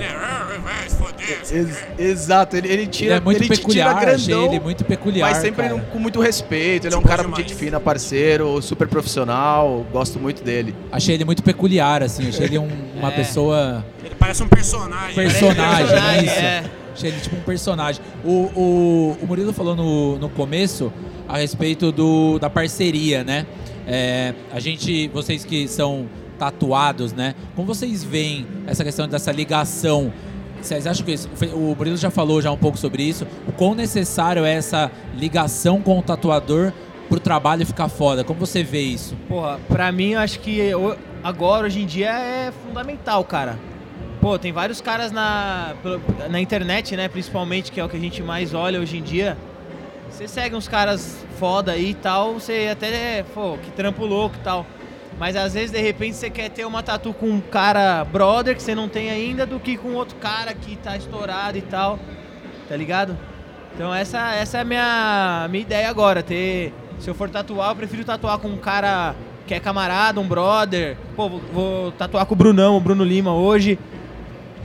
Ex- exato, ele, ele tira. Ele é muito tira peculiar, grandão, achei ele muito peculiar, Mas sempre cara. com muito respeito. Ele é um cara muito gente fina, parceiro, super profissional. Gosto muito dele. Achei ele muito peculiar, assim. Achei ele um- uma É. pessoa. Ele parece um personagem. personagem, Parece um né? Isso. personagem, Achei ele tipo um personagem. O, o, o Murilo falou no, no começo a respeito do, da parceria, né? É, a gente, vocês que são tatuados, né? Como vocês veem essa questão dessa ligação? Vocês acham que isso, o Murilo já falou já um pouco sobre isso? O quão necessário é essa ligação com o tatuador pro trabalho ficar foda? Como você vê isso? Porra, pra mim eu acho que eu- agora, hoje em dia, é fundamental, cara. Pô, tem vários caras na, na internet, né? Principalmente, que é o que a gente mais olha hoje em dia. Você segue uns caras foda aí e tal, você até, pô, que trampo louco e tal. Mas às vezes, de repente, você quer ter uma tatu com um cara brother que você não tem ainda do que com outro cara que tá estourado e tal. Tá ligado? Então essa, essa é a minha, minha ideia agora. Ter, se eu for tatuar, eu prefiro tatuar com um cara que é camarada, um brother. Pô, vou, vou tatuar com o Brunão, o Bruno Lima hoje.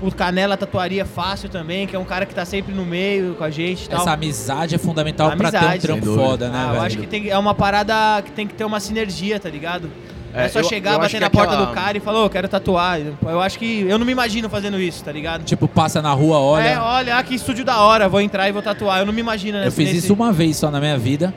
O Canela tatuaria fácil também, que é um cara que tá sempre no meio com a gente e tal. Essa amizade é fundamental pra ter um Amizade. trampo foda, né, Ah, eu acho que tem, é uma parada que tem que ter uma sinergia, tá ligado? Não é É, só eu- chegar, eu bater na porta aquela- do cara e falar, ô, quero tatuar. Eu acho que. Eu não me imagino fazendo isso, tá ligado? Tipo, passa na rua, olha. É, olha, ah, que estúdio da hora, vou entrar e vou tatuar. Eu não me imagino Eu nesse- fiz nesse- isso uma vez só na minha vida.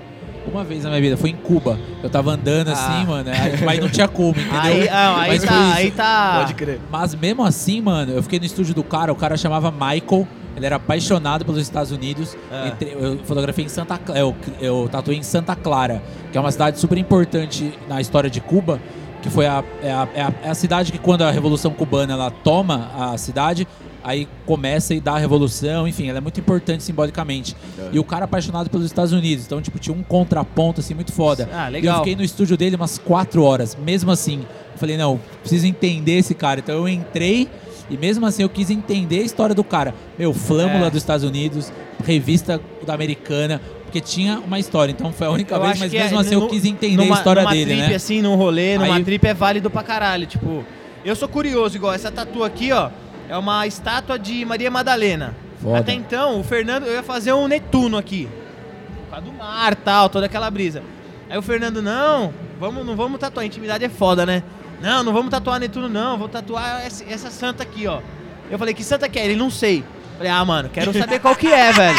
Uma vez na minha vida. Foi em Cuba. Eu tava andando assim, Ah. mano. aí- Mas não tinha como, entendeu? Aí, ah, aí Mas tá, aí tá. Pode crer. Mas mesmo assim, mano, eu fiquei no estúdio do cara. O cara chamava Michael. Ele era apaixonado pelos Estados Unidos. Ah. Entre- eu fotografei em Santa Clara. Eu, eu tatuei em Santa Clara, que é uma cidade super importante na história de Cuba. Que foi a, é a, é a, é a cidade que, quando a Revolução Cubana ela toma a cidade, aí começa e dá a revolução, enfim, ela é muito importante simbolicamente. E o cara apaixonado pelos Estados Unidos, então, tipo, tinha um contraponto, assim, muito foda. Ah, E eu legal. fiquei no estúdio dele umas quatro horas, mesmo assim. Eu falei, não, preciso entender esse cara. Então eu entrei e mesmo assim eu quis entender a história do cara. Meu, Flâmula É. dos Estados Unidos, revista da Americana, porque tinha uma história. Então foi a única Eu vez, mas é mesmo assim nu- eu quis entender numa, a história numa dele, trip, né? assim, num rolê, numa Aí- trip é válido pra caralho. Tipo, eu sou curioso, igual essa tatu aqui, ó. É uma estátua de Maria Madalena. Foda. Até então, o Fernando, eu ia fazer um Netuno aqui. Por causa do mar tal, toda aquela brisa. Aí o Fernando, não, vamos, não vamos tatuar, intimidade é foda, né? Não, não vamos tatuar Netuno, não, vou tatuar essa, essa santa aqui, ó. Eu falei, que santa que é? Ele, não sei. Falei, ah, mano, quero saber qual que é, velho.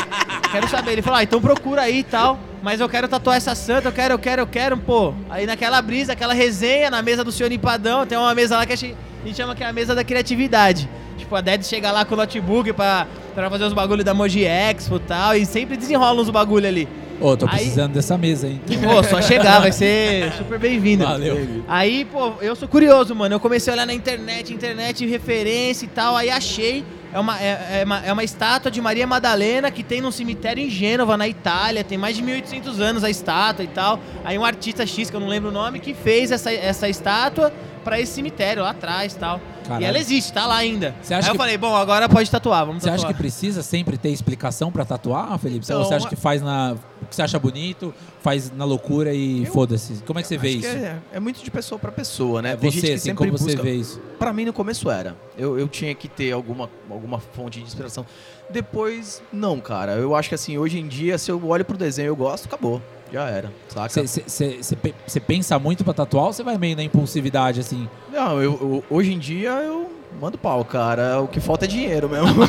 Quero saber. Ele falou, ah, então procura aí e tal. Mas eu quero tatuar essa santa, eu quero, eu quero, eu quero, pô. Aí naquela brisa, aquela resenha na mesa do senhor Empadão, tem uma mesa lá que a gente, a gente chama que é a mesa da criatividade. Tipo, a Ded chega lá com o notebook pra, pra fazer os bagulhos da Moji Expo e tal, e sempre desenrola uns bagulho ali. Ô, tô Aí- precisando dessa mesa, hein? [laughs] Pô, só chegar, vai ser [laughs] super bem-vindo. Valeu. Aí, pô, eu sou curioso, mano. Eu comecei a olhar na internet, internet, referência e tal. Aí achei. É uma, é, é uma, é uma estátua de Maria Madalena que tem num cemitério em Gênova, na Itália. Tem mais de 1800 anos a estátua e tal. Aí um artista X, que eu não lembro o nome, que fez essa, essa estátua pra esse cemitério lá atrás e tal. Caralho. E ela existe, tá lá ainda. Você Aí acha eu que- falei, bom, agora pode tatuar, vamos Você acha que precisa sempre ter explicação pra tatuar, Felipe? Então, Ou você acha a- que faz na. o que você acha bonito, faz na loucura e foda-se? Como é que você vê Acho isso? que É, é muito de pessoa pra pessoa, né? É Tem você, que assim, sempre como você busca- vê isso? Pra mim, no começo era. Eu, eu tinha que ter alguma, alguma fonte de inspiração. Depois, não, cara. Eu acho que assim, hoje em dia, se eu olho pro desenho e eu gosto, acabou. Já era, saca? Você pensa muito pra tatuar ou você vai meio na impulsividade, assim? Não, eu, eu- hoje em dia eu mando pau, cara. O que falta é dinheiro mesmo. [laughs]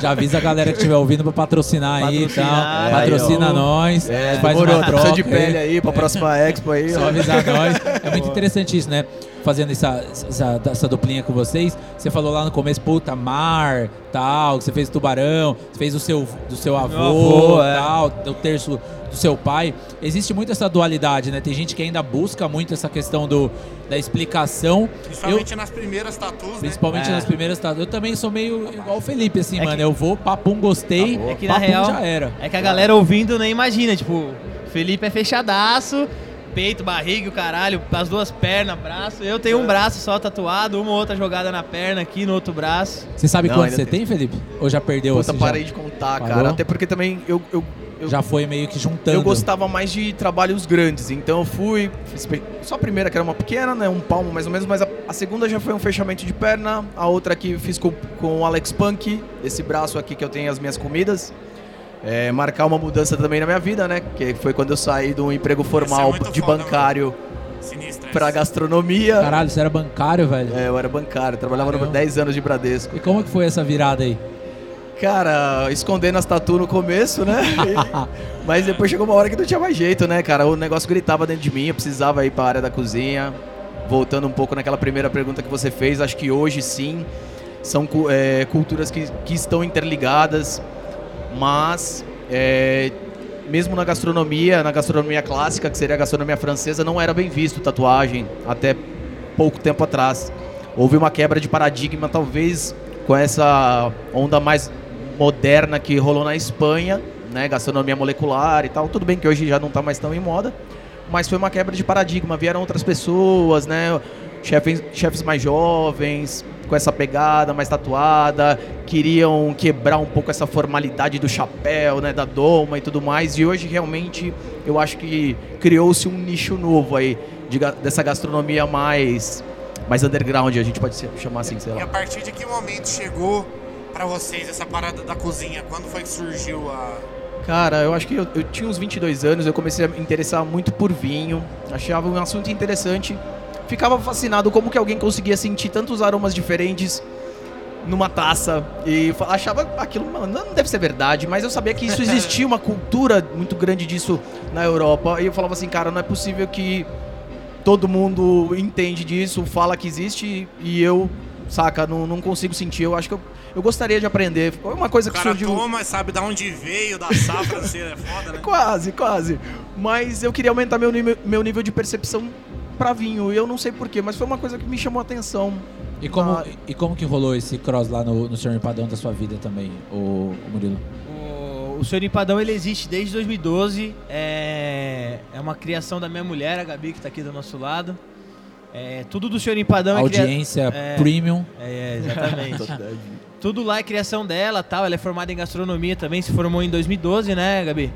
Já avisa a galera que estiver ouvindo pra patrocinar aí e tal. Patrocinar. Patrocina É, ó. nós. É, faz demorou, uma tá precisando de troca pele aí pra próxima Expo aí. Só ó. avisar nós. É muito interessante isso, né? Fazendo essa, essa, essa duplinha com vocês. Você falou lá no começo, puta, mar, tal, que você fez tubarão, você fez o seu, do seu avô, avô, é. tal, do terço do seu pai. Existe muito essa dualidade, né? Tem gente que ainda busca muito essa questão do, da explicação. Principalmente nas primeiras tatus, né? Principalmente É. nas primeiras tatuagens. Eu também sou meio igual o Felipe, assim, É mano. que- Eu vou, papum, gostei. É que na papum real já era. é que a galera ouvindo nem imagina, tipo, Felipe é fechadaço, peito, barriga, o caralho, as duas pernas, braço. Eu tenho um braço só tatuado, uma outra jogada na perna aqui no outro braço. Você sabe Não, quanto ainda você tem. tem, Felipe? Ou já perdeu? Puta, assim, já? parei de contar, Parou? cara. Até porque também eu, eu, eu, Já foi meio que juntando. eu gostava mais de trabalhos grandes. Então eu fui. Só a primeira, que era uma pequena, né? Um palmo mais ou menos, mas a, a segunda já foi um fechamento de perna. A outra aqui eu fiz com, com o Alex Punk, esse braço aqui que eu tenho as minhas comidas. É, marcar uma mudança também na minha vida, né? Que foi quando eu saí de um emprego formal muito de foda, bancário essa. gastronomia. Caralho, você era bancário, velho. É, eu era bancário, trabalhava por Caramba. 10 anos de Bradesco. E como que foi essa virada aí? Cara, escondendo as tatu no começo, né? E- [laughs] mas depois chegou uma hora que não tinha mais jeito, né, cara? O negócio gritava dentro de mim, eu precisava ir pra área da cozinha. Voltando um pouco naquela primeira pergunta que você fez, acho que hoje sim são é, culturas que, que estão interligadas, mas é, mesmo na gastronomia, na gastronomia clássica, que seria a gastronomia francesa, não era bem visto tatuagem até pouco tempo atrás. Houve uma quebra de paradigma, talvez com essa onda mais moderna que rolou na Espanha, né, gastronomia molecular e tal. Tudo bem que hoje já não está mais tão em moda, mas foi uma quebra de paradigma. Vieram outras pessoas, né, chefes, chefes mais jovens, com essa pegada mais tatuada, queriam quebrar um pouco essa formalidade do chapéu, né, da doma e tudo mais. E hoje realmente eu acho que criou-se um nicho novo aí de dessa gastronomia mais mais underground, a gente pode chamar assim, sei E a lá. partir de que momento chegou pra vocês essa parada da cozinha? Quando foi que surgiu a. Cara, eu acho que eu, eu tinha uns 22 anos, eu comecei a me interessar muito por vinho, achava um assunto interessante, ficava fascinado como que alguém conseguia sentir tantos aromas diferentes numa taça e achava aquilo, mano, não deve ser verdade, mas eu sabia que isso [laughs] existia uma cultura muito grande disso na Europa e eu falava assim, cara, não é possível que todo mundo entende disso, fala que existe e eu, saca, não, não consigo sentir, eu acho que eu, eu gostaria de aprender. Foi uma coisa O que cara surgiu... toma, sabe da onde veio, da safra, assim, é foda, né? [laughs] Quase, quase. Mas eu queria aumentar meu meu nível de percepção pra vinho. E eu não sei porquê, mas foi uma coisa que me chamou a atenção. E como, Ah. e como que rolou esse cross lá no, no Senhor Empadão da sua vida também, o, o Murilo? O, o Senhor Empadão ele existe desde 2012. É, é uma criação da minha mulher, a Gabi, que tá aqui do nosso lado. É, tudo do Senhor Empadão é Audiência é, premium. É, exatamente. [laughs] tudo lá é criação dela tal. Ela é formada em gastronomia também, se formou em 2012, né, Gabi?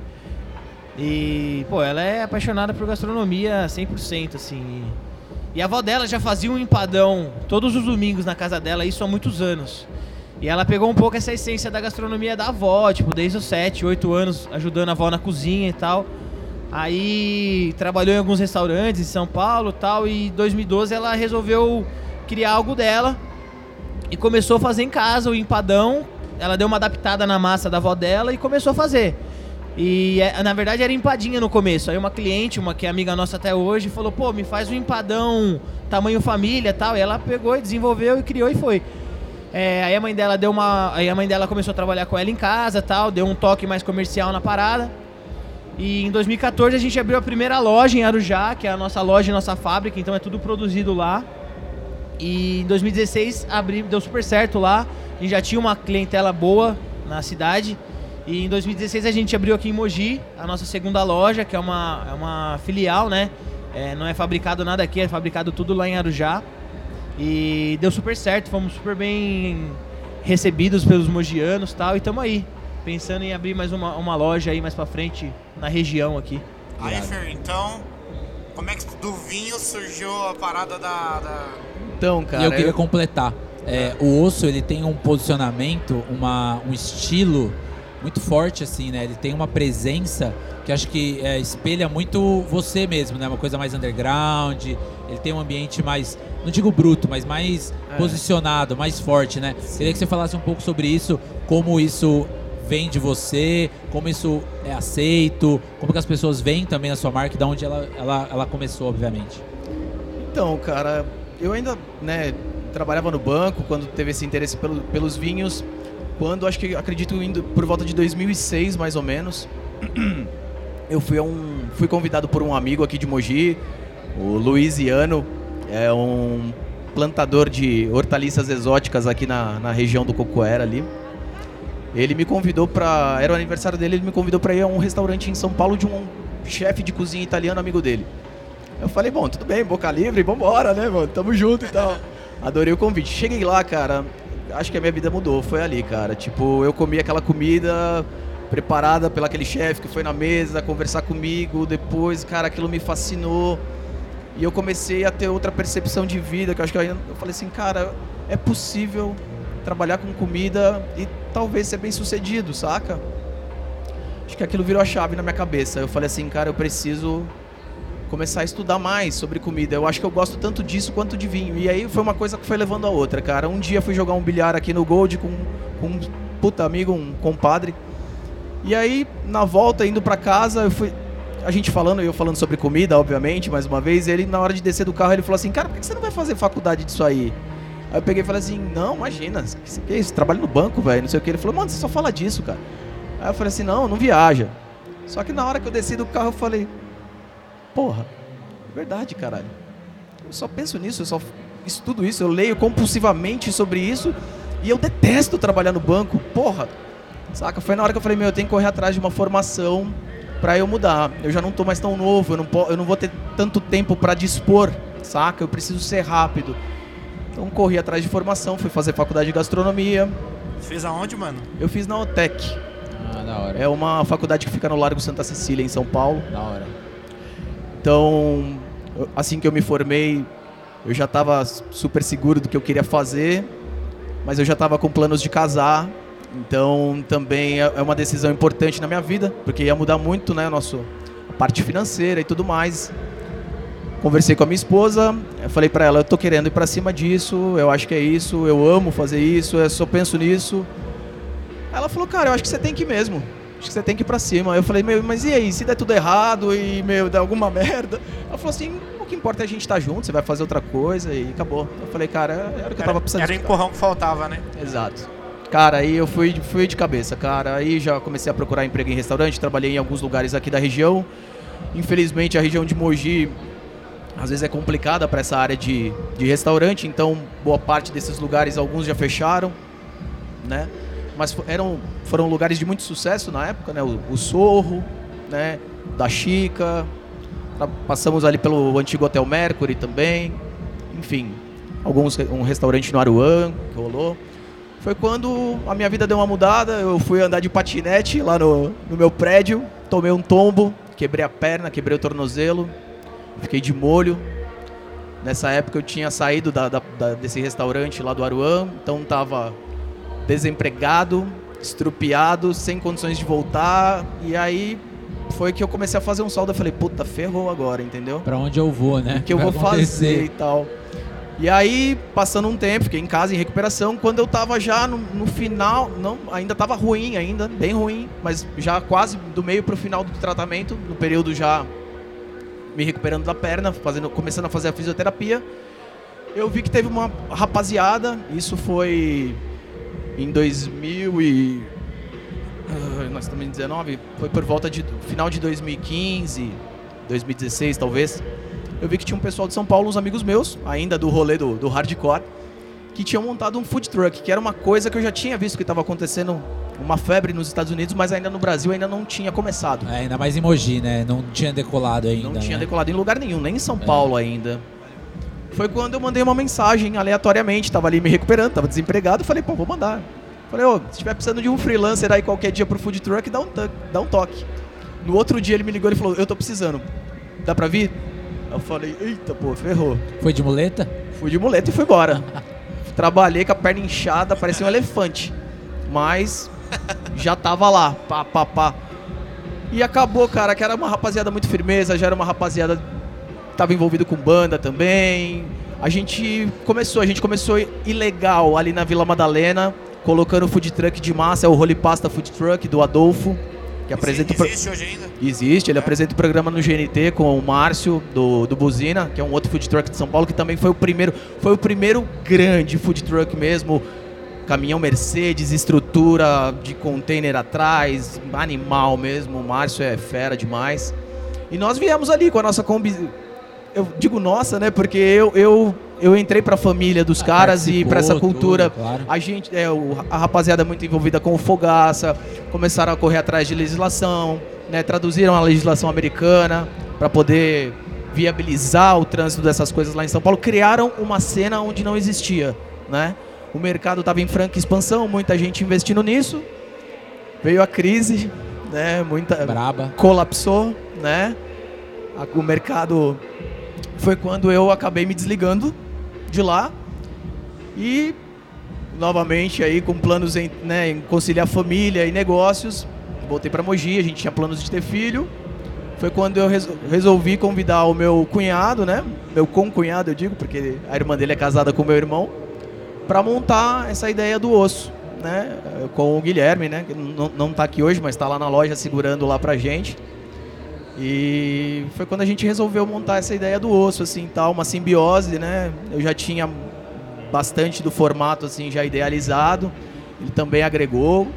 E, pô, ela é apaixonada por gastronomia 100%, assim. E a avó dela já fazia um empadão todos os domingos na casa dela, isso há muitos anos. E ela pegou um pouco essa essência da gastronomia da avó, tipo, desde os 7, 8 anos, ajudando a avó na cozinha e tal. Aí trabalhou em alguns restaurantes em São Paulo tal. E em 2012 ela resolveu criar algo dela. E começou a fazer em casa o empadão. Ela deu uma adaptada na massa da avó dela e começou a fazer. E é, na verdade era empadinha no começo. Aí uma cliente, uma que é amiga nossa até hoje, falou: pô, me faz um empadão tamanho família tal. E ela pegou e desenvolveu e criou e foi. É, aí a mãe dela deu uma. Aí a mãe dela começou a trabalhar com ela em casa tal, deu um toque mais comercial na parada. E em 2014 a gente abriu a primeira loja em Arujá, que é a nossa loja e nossa fábrica, então é tudo produzido lá. E em 2016 abri, deu super certo lá. A gente já tinha uma clientela boa na cidade. E em 2016 a gente abriu aqui em Mogi a nossa segunda loja, que é uma, é uma filial, né? É, não é fabricado nada aqui, é fabricado tudo lá em Arujá. E deu super certo, fomos super bem recebidos pelos mogianos tal, e estamos aí, pensando em abrir mais uma, uma loja aí mais pra frente na região aqui. Aí, Fer, então, como é que do vinho surgiu a parada da. da... Então, cara. e eu queria completar. É, o osso ele tem um posicionamento, uma, um estilo muito forte, assim, né? Ele tem uma presença que acho que é, espelha muito você mesmo, né? Uma coisa mais underground. Ele tem um ambiente mais, não digo bruto, mas mais É. posicionado, mais forte, né? Queria que você falasse um pouco sobre isso, como isso vem de você, como isso é aceito, como que as pessoas veem também a sua marca e da onde ela, ela, ela começou, obviamente. Então, cara, eu ainda, né, trabalhava no banco quando teve esse interesse pelo- pelos vinhos. Quando, acho que, acredito, indo por volta de 2006, mais ou menos, [clears throat] eu fui, um, fui convidado por um amigo aqui de Mogi, o Luiziano, é um plantador de hortaliças exóticas aqui na, na região do Cocoera ali. Ele me convidou para, era o aniversário dele, ele me convidou para ir a um restaurante em São Paulo de um chefe de cozinha italiano amigo dele. Eu falei, bom, tudo bem, boca livre, vambora, né, mano? Tamo junto e tal. Adorei o convite. Cheguei lá, cara, acho que a minha vida mudou, foi ali, cara. Tipo, eu comi aquela comida preparada pelo aquele chefe que foi na mesa conversar comigo, depois, cara, aquilo me fascinou. E eu comecei a ter outra percepção de vida, que eu acho que eu, eu falei assim, cara, é possível trabalhar com comida e talvez ser bem sucedido, saca? Acho que aquilo virou a chave na minha cabeça. Eu falei assim, cara, eu preciso começar a estudar mais sobre comida. Eu acho que eu gosto tanto disso quanto de vinho. E aí foi uma coisa que foi levando a outra, cara. Um dia fui jogar um bilhar aqui no Gold com, com um puta amigo, um compadre. E aí, na volta, indo pra casa, eu fui. A gente falando, eu falando sobre comida, obviamente, mais uma vez, ele, na hora de descer do carro, ele falou assim, cara, por que você não vai fazer faculdade disso aí? Aí eu peguei e falei assim, não, imagina, que é isso? Trabalho no banco, velho, não sei o que. Ele falou, mano, você só fala disso, cara. Aí eu falei assim, não, não viaja. Só que na hora que eu desci do carro, eu falei, porra, é verdade, caralho. Eu só penso nisso, eu só estudo isso, eu leio compulsivamente sobre isso e eu detesto trabalhar no banco, porra. Saca? Foi na hora que eu falei, meu, eu tenho que correr atrás de uma formação pra eu mudar. Eu já não tô mais tão novo, eu não, eu não vou ter tanto tempo pra dispor, saca? Eu preciso ser rápido. Então corri atrás de formação, fui fazer faculdade de gastronomia. Fez aonde, mano? Eu fiz na OTEC. Ah, da hora. É uma faculdade que fica no Largo Santa Cecília, em São Paulo. Da hora. Então, assim que eu me formei, eu já estava super seguro do que eu queria fazer, mas eu já estava com planos de casar. Então, também é é uma decisão importante na minha vida, porque ia mudar muito, né, nosso a parte financeira e tudo mais. Conversei com a minha esposa, falei pra ela, eu tô querendo ir pra cima disso, eu acho que é isso, eu amo fazer isso, eu só penso nisso. Ela falou, cara, eu acho que você tem que ir mesmo. Acho que você tem que ir pra cima. Eu falei, meu, mas e aí, se der tudo errado e, meu, der alguma [laughs] merda? Ela falou assim, o que importa é a gente estar junto, você vai fazer outra coisa e acabou. Eu falei, cara, era o que eu tava precisando. Era o empurrão que faltava, né? Exato. Cara, aí eu fui, fui de cabeça, cara. Aí já comecei a procurar emprego em restaurante, trabalhei em alguns lugares aqui da região. Infelizmente, a região de Mogi às vezes é complicada para essa área de, de restaurante, então boa parte desses lugares, alguns já fecharam, né? Mas eram, foram lugares de muito sucesso na época, né? O, o Sorro, né? Da Chica, passamos ali pelo antigo Hotel Mercury também, enfim, alguns um restaurante no Aruan que rolou. Foi quando a minha vida deu uma mudada, eu fui andar de patinete lá no, no meu prédio, tomei um tombo, quebrei a perna, quebrei o tornozelo, fiquei de molho. Nessa época eu tinha saído da- da- da- desse restaurante lá do Aruan, então tava desempregado, estrupiado, sem condições de voltar, e aí foi que eu comecei a fazer um saldo. Eu falei, puta, ferrou agora, entendeu? Pra onde eu vou, né? O que eu vou fazer acontecer. e tal. E aí, passando um tempo, fiquei em casa em recuperação. Quando eu tava já no, no final, não, ainda tava ruim, ainda, bem ruim, mas já quase do meio pro final do tratamento, no período já me recuperando da perna, fazendo, começando a fazer a fisioterapia. Eu vi que teve uma rapaziada, isso foi em 2000 e ah, nós estamos em 19, foi por volta de final de 2015, 2016 talvez. Eu vi que tinha um pessoal de São Paulo, uns amigos meus, ainda do rolê do, do hardcore, que tinham montado um food truck, que era uma coisa que eu já tinha visto que estava acontecendo uma febre nos Estados Unidos, mas ainda no Brasil ainda não tinha começado. É, ainda mais em Mogi, né? Não tinha decolado ainda. Não tinha né? decolado em lugar nenhum, nem em São Paulo ainda. Foi quando eu mandei uma mensagem aleatoriamente, tava ali me recuperando, tava desempregado, falei, pô, vou mandar. Falei, ô, se tiver precisando de um freelancer aí qualquer dia pro food truck, dá um, dá um toque. No outro dia ele me ligou e falou, eu tô precisando. Dá pra vir? Eu falei, eita, pô, ferrou. Foi de muleta? Fui de muleta e fui embora. Trabalhei com a perna inchada, parecia um elefante. Mas já tava lá, pá, pá, pá. E acabou, cara, que era uma rapaziada muito firmeza, já era uma rapaziada tava envolvido com banda também. A gente começou, a gente começou ilegal ali na Vila Madalena, colocando o food truck de massa, é o Holy Pasta Food Truck do Adolfo, que apresenta o pro- Existe hoje ainda? Existe, ele apresenta o programa no GNT com o Márcio do, do Buzina, que é um outro food truck de São Paulo, que também foi o primeiro, foi o primeiro grande food truck mesmo. Caminhão Mercedes, estrutura de container atrás, animal mesmo. O Márcio é fera demais. E nós viemos ali com a nossa Kombi. Eu digo nossa, né? Porque eu, eu, eu entrei pra família dos caras e pra essa cultura. tudo, claro. A gente, é, o- a rapaziada é muito envolvida com o Fogaça, começaram a correr atrás de legislação, né, traduziram a legislação americana para poder viabilizar o trânsito dessas coisas lá em São Paulo, criaram uma cena onde não existia, né? O mercado estava em franca expansão, muita gente investindo nisso. Veio a crise, né? Muita Braba. colapsou, né? A- O mercado foi quando eu acabei me desligando de lá e novamente aí com planos em, né, em conciliar família e negócios, voltei para Mogi, a gente tinha planos de ter filho. Foi quando eu res- resolvi convidar o meu cunhado, né? Meu concunhado, eu digo, porque a irmã dele é casada com meu irmão, para montar essa ideia do osso, né? Com o Guilherme, né? Que não, não tá aqui hoje, mas está lá na loja segurando lá pra gente. E foi quando a gente resolveu montar essa ideia do osso, assim, tal, uma simbiose, né? Eu já tinha bastante do formato, assim, já idealizado. Ele também agregou.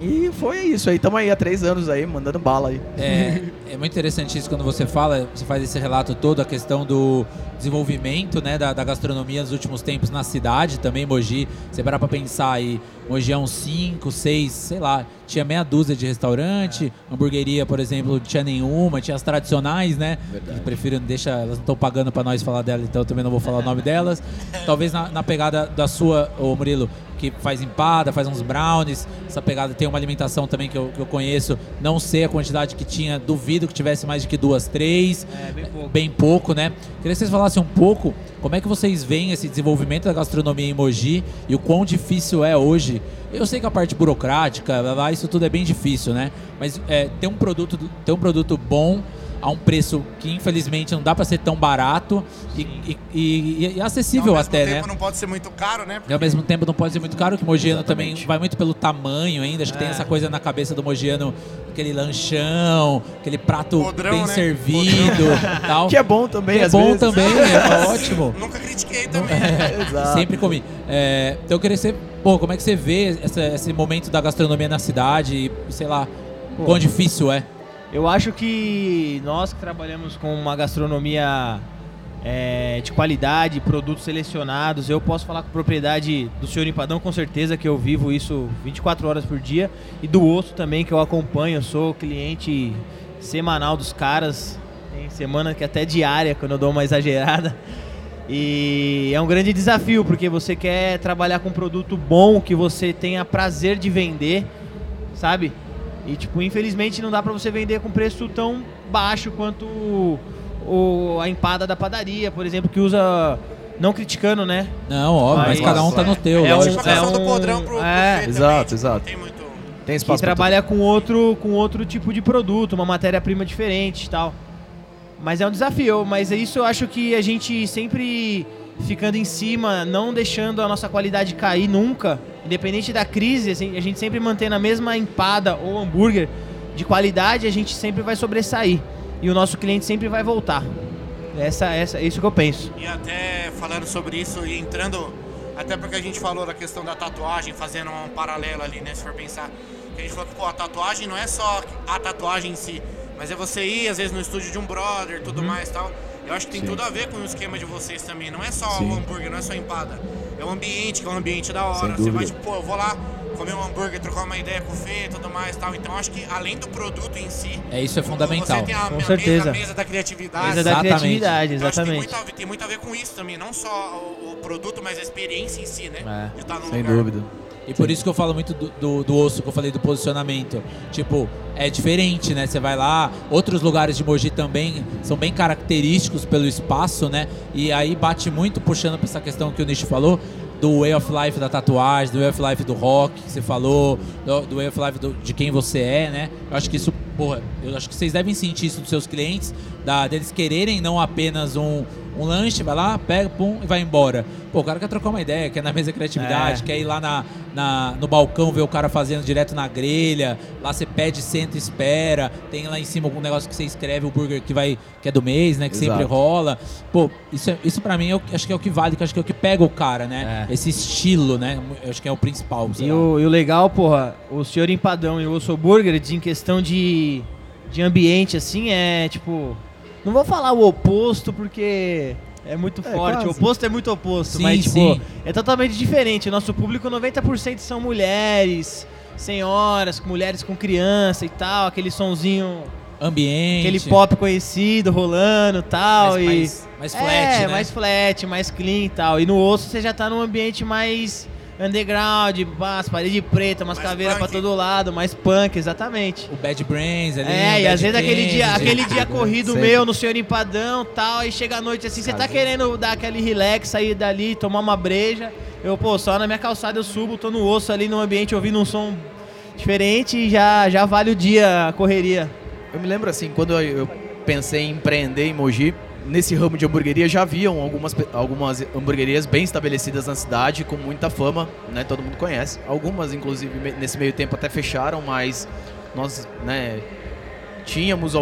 E foi isso aí, estamos aí há três anos aí, mandando bala aí. É, é muito interessante isso quando você fala, você faz esse relato todo, a questão do desenvolvimento né, da, da gastronomia nos últimos tempos na cidade, também Mogi. Você parar pra pensar aí, Mogi é uns 5, 6, sei lá, tinha meia dúzia de restaurante, hamburgueria, por exemplo, não tinha nenhuma, tinha as tradicionais, né? Verdade. Prefiro, deixa, elas não estão pagando pra nós falar dela, então eu também não vou falar o nome delas. [laughs] Talvez na, na pegada da sua, ô Murilo, que faz empada, faz uns brownies, essa pegada tem uma alimentação também que eu, que eu conheço, não sei a quantidade que tinha, duvido que tivesse mais de que duas, três, É, bem pouco. bem pouco, né? Queria que vocês falassem um pouco como é que vocês veem esse desenvolvimento da gastronomia em Mogi e o quão difícil é hoje. Eu sei que a parte burocrática, isso tudo é bem difícil, né? Mas é, ter um produto, ter um produto bom a um preço que infelizmente não dá pra ser tão barato e, e- e- e acessível Ao mesmo até, tempo né? não pode ser muito caro, né? E ao mesmo tempo não pode ser muito caro, que o Mogiano também Exatamente. vai muito pelo tamanho ainda. Acho que tem É. essa coisa na cabeça do Mogiano, aquele lanchão, aquele prato Podrão, bem né? servido tal. Que é bom também, Que é bom vezes. também, [laughs] é ótimo. Nunca critiquei também. [laughs] Exato. Sempre comi. É, então eu queria ser, pô, como é que você vê essa- esse momento da gastronomia na cidade e, sei lá, Pô. quão difícil é? Eu acho que nós que trabalhamos com uma gastronomia é, de qualidade, produtos selecionados, eu posso falar com propriedade do senhor Empadão, com certeza que eu vivo isso 24 horas por dia, e do osso também, que eu acompanho, eu sou cliente semanal dos caras, tem semana que até diária, quando eu dou uma exagerada. E é um grande desafio, porque você quer trabalhar com um produto bom, que você tenha prazer de vender, sabe? E, tipo, infelizmente não dá pra você vender com preço tão baixo quanto o, o- a empada da padaria, por exemplo, que usa. Não criticando, né? Não, óbvio, mas Mas- cada um tá no teu, É um- lógico. Tipo a questão é do um- podrão pro é, buffet exato, também, exato. Tem muito... Tem que espaço pra trabalha com outro, com outro tipo de produto, uma matéria-prima diferente e tal. Mas é um desafio, mas é isso eu acho que a gente sempre ficando em cima, não deixando a nossa qualidade cair nunca, independente da crise, assim, a gente sempre mantendo a mesma empada ou hambúrguer de qualidade, a gente sempre vai sobressair. E o nosso cliente sempre vai voltar. Essa, essa, é isso que eu penso. E até falando sobre isso e entrando, até porque a gente falou da questão da tatuagem, fazendo um paralelo ali, né? Se for pensar, que a gente falou que pô, a tatuagem não é só a tatuagem em si, mas é você ir às vezes no estúdio de um brother, tudo mais tal. Eu acho que tem tudo a ver com o esquema de vocês também. Não é só Sim. o hambúrguer, não é só a empada. É o ambiente, que é um ambiente da hora. Você vai, tipo, pô, eu vou lá comer um hambúrguer, trocar uma ideia com o Fê e tudo mais tal. Então eu acho que além do produto em si, É, isso é fundamental. você tem a, Com a certeza. Mesa, a mesa da criatividade. Mesa da Exatamente. criatividade, Eu acho que tem exatamente. muito, a ver, tem muito a ver com isso também, não só o, o produto, mas a experiência em si, né? É, de estar no Sem lugar. dúvida. E por isso que eu falo muito do, do, do osso que eu falei do posicionamento. Tipo, é diferente, né? Você vai lá, outros lugares de Mogi também são bem característicos pelo espaço, né? E aí bate muito puxando pra essa questão que o Nish falou. Do way of life da tatuagem, do way of life do rock que você falou, do, do way of life do- de quem você é, né? Eu acho que isso, porra, eu acho que vocês devem sentir isso dos seus clientes, da, deles quererem não apenas um, um lanche, vai lá, pega, pum, e vai embora. Pô, o cara quer trocar uma ideia, quer na mesa de criatividade, É. quer ir lá na, na- no balcão ver o cara fazendo direto na grelha. Lá você pede, senta e espera. Tem lá em cima algum negócio que você escreve, o burger que vai que é do mês, né? Que Exato. sempre rola. Pô, isso, é- isso pra mim eu acho que é o que vale, que acho que é o que pega o cara, né? É. Esse estilo, né? Eu acho que é o principal. E o, e o legal, porra, o senhor Empadão e o Osso Burger, em questão de, de ambiente, assim, é tipo. Não vou falar o oposto porque é muito É, forte. quase. O oposto é muito oposto, Sim, mas, tipo, sim. é totalmente diferente. Nosso público, 90% são mulheres, senhoras, mulheres com criança e tal, aquele sonzinho, Ambiente. aquele pop conhecido rolando e tal. mais, e... mais, mais flat, é, né? mais flat, mais clean e tal. E no osso você já tá num ambiente mais underground, as paredes pretas, umas Mais caveiras pra todo lado, mais punk, exatamente. O Bad Brains ali. É, e Bad às vezes aquele dia, aquele dia corrido Sempre. meu no Senhor Empadão tal, aí chega a noite assim, você tá querendo dar aquele relax, sair dali, tomar uma breja. Eu, pô, só na minha calçada eu subo, tô no osso ali no ambiente ouvindo um som diferente e já, já vale o dia a correria. Eu me lembro assim, quando eu- eu pensei em empreender em Mogi, nesse ramo de hamburgueria já haviam algumas, algumas hamburguerias bem estabelecidas na cidade, com muita fama, né? Todo mundo conhece. Algumas, inclusive, nesse meio tempo até fecharam, mas nós, né, tínhamos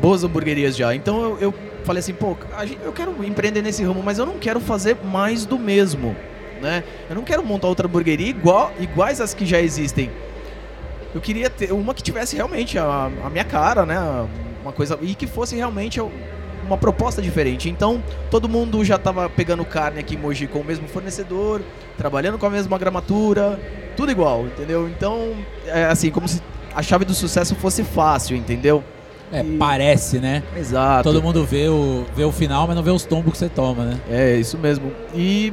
boas hamburguerias já. Então eu, eu falei assim, pô, eu quero empreender nesse ramo, mas eu não quero fazer mais do mesmo, né? Eu não quero montar outra hamburgueria igual, iguais às que já existem. Eu queria ter uma que tivesse realmente a, a minha cara, né? Uma coisa. E que fosse realmente uma proposta diferente. Então, todo mundo já tava pegando carne aqui em Mogi com o mesmo fornecedor, trabalhando com a mesma gramatura, tudo igual, entendeu? Então, é assim, como se a chave do sucesso fosse fácil, entendeu? É, E- parece, né? Exato. Todo mundo vê o, vê o final, mas não vê os tombos que você toma, né? É, isso mesmo. E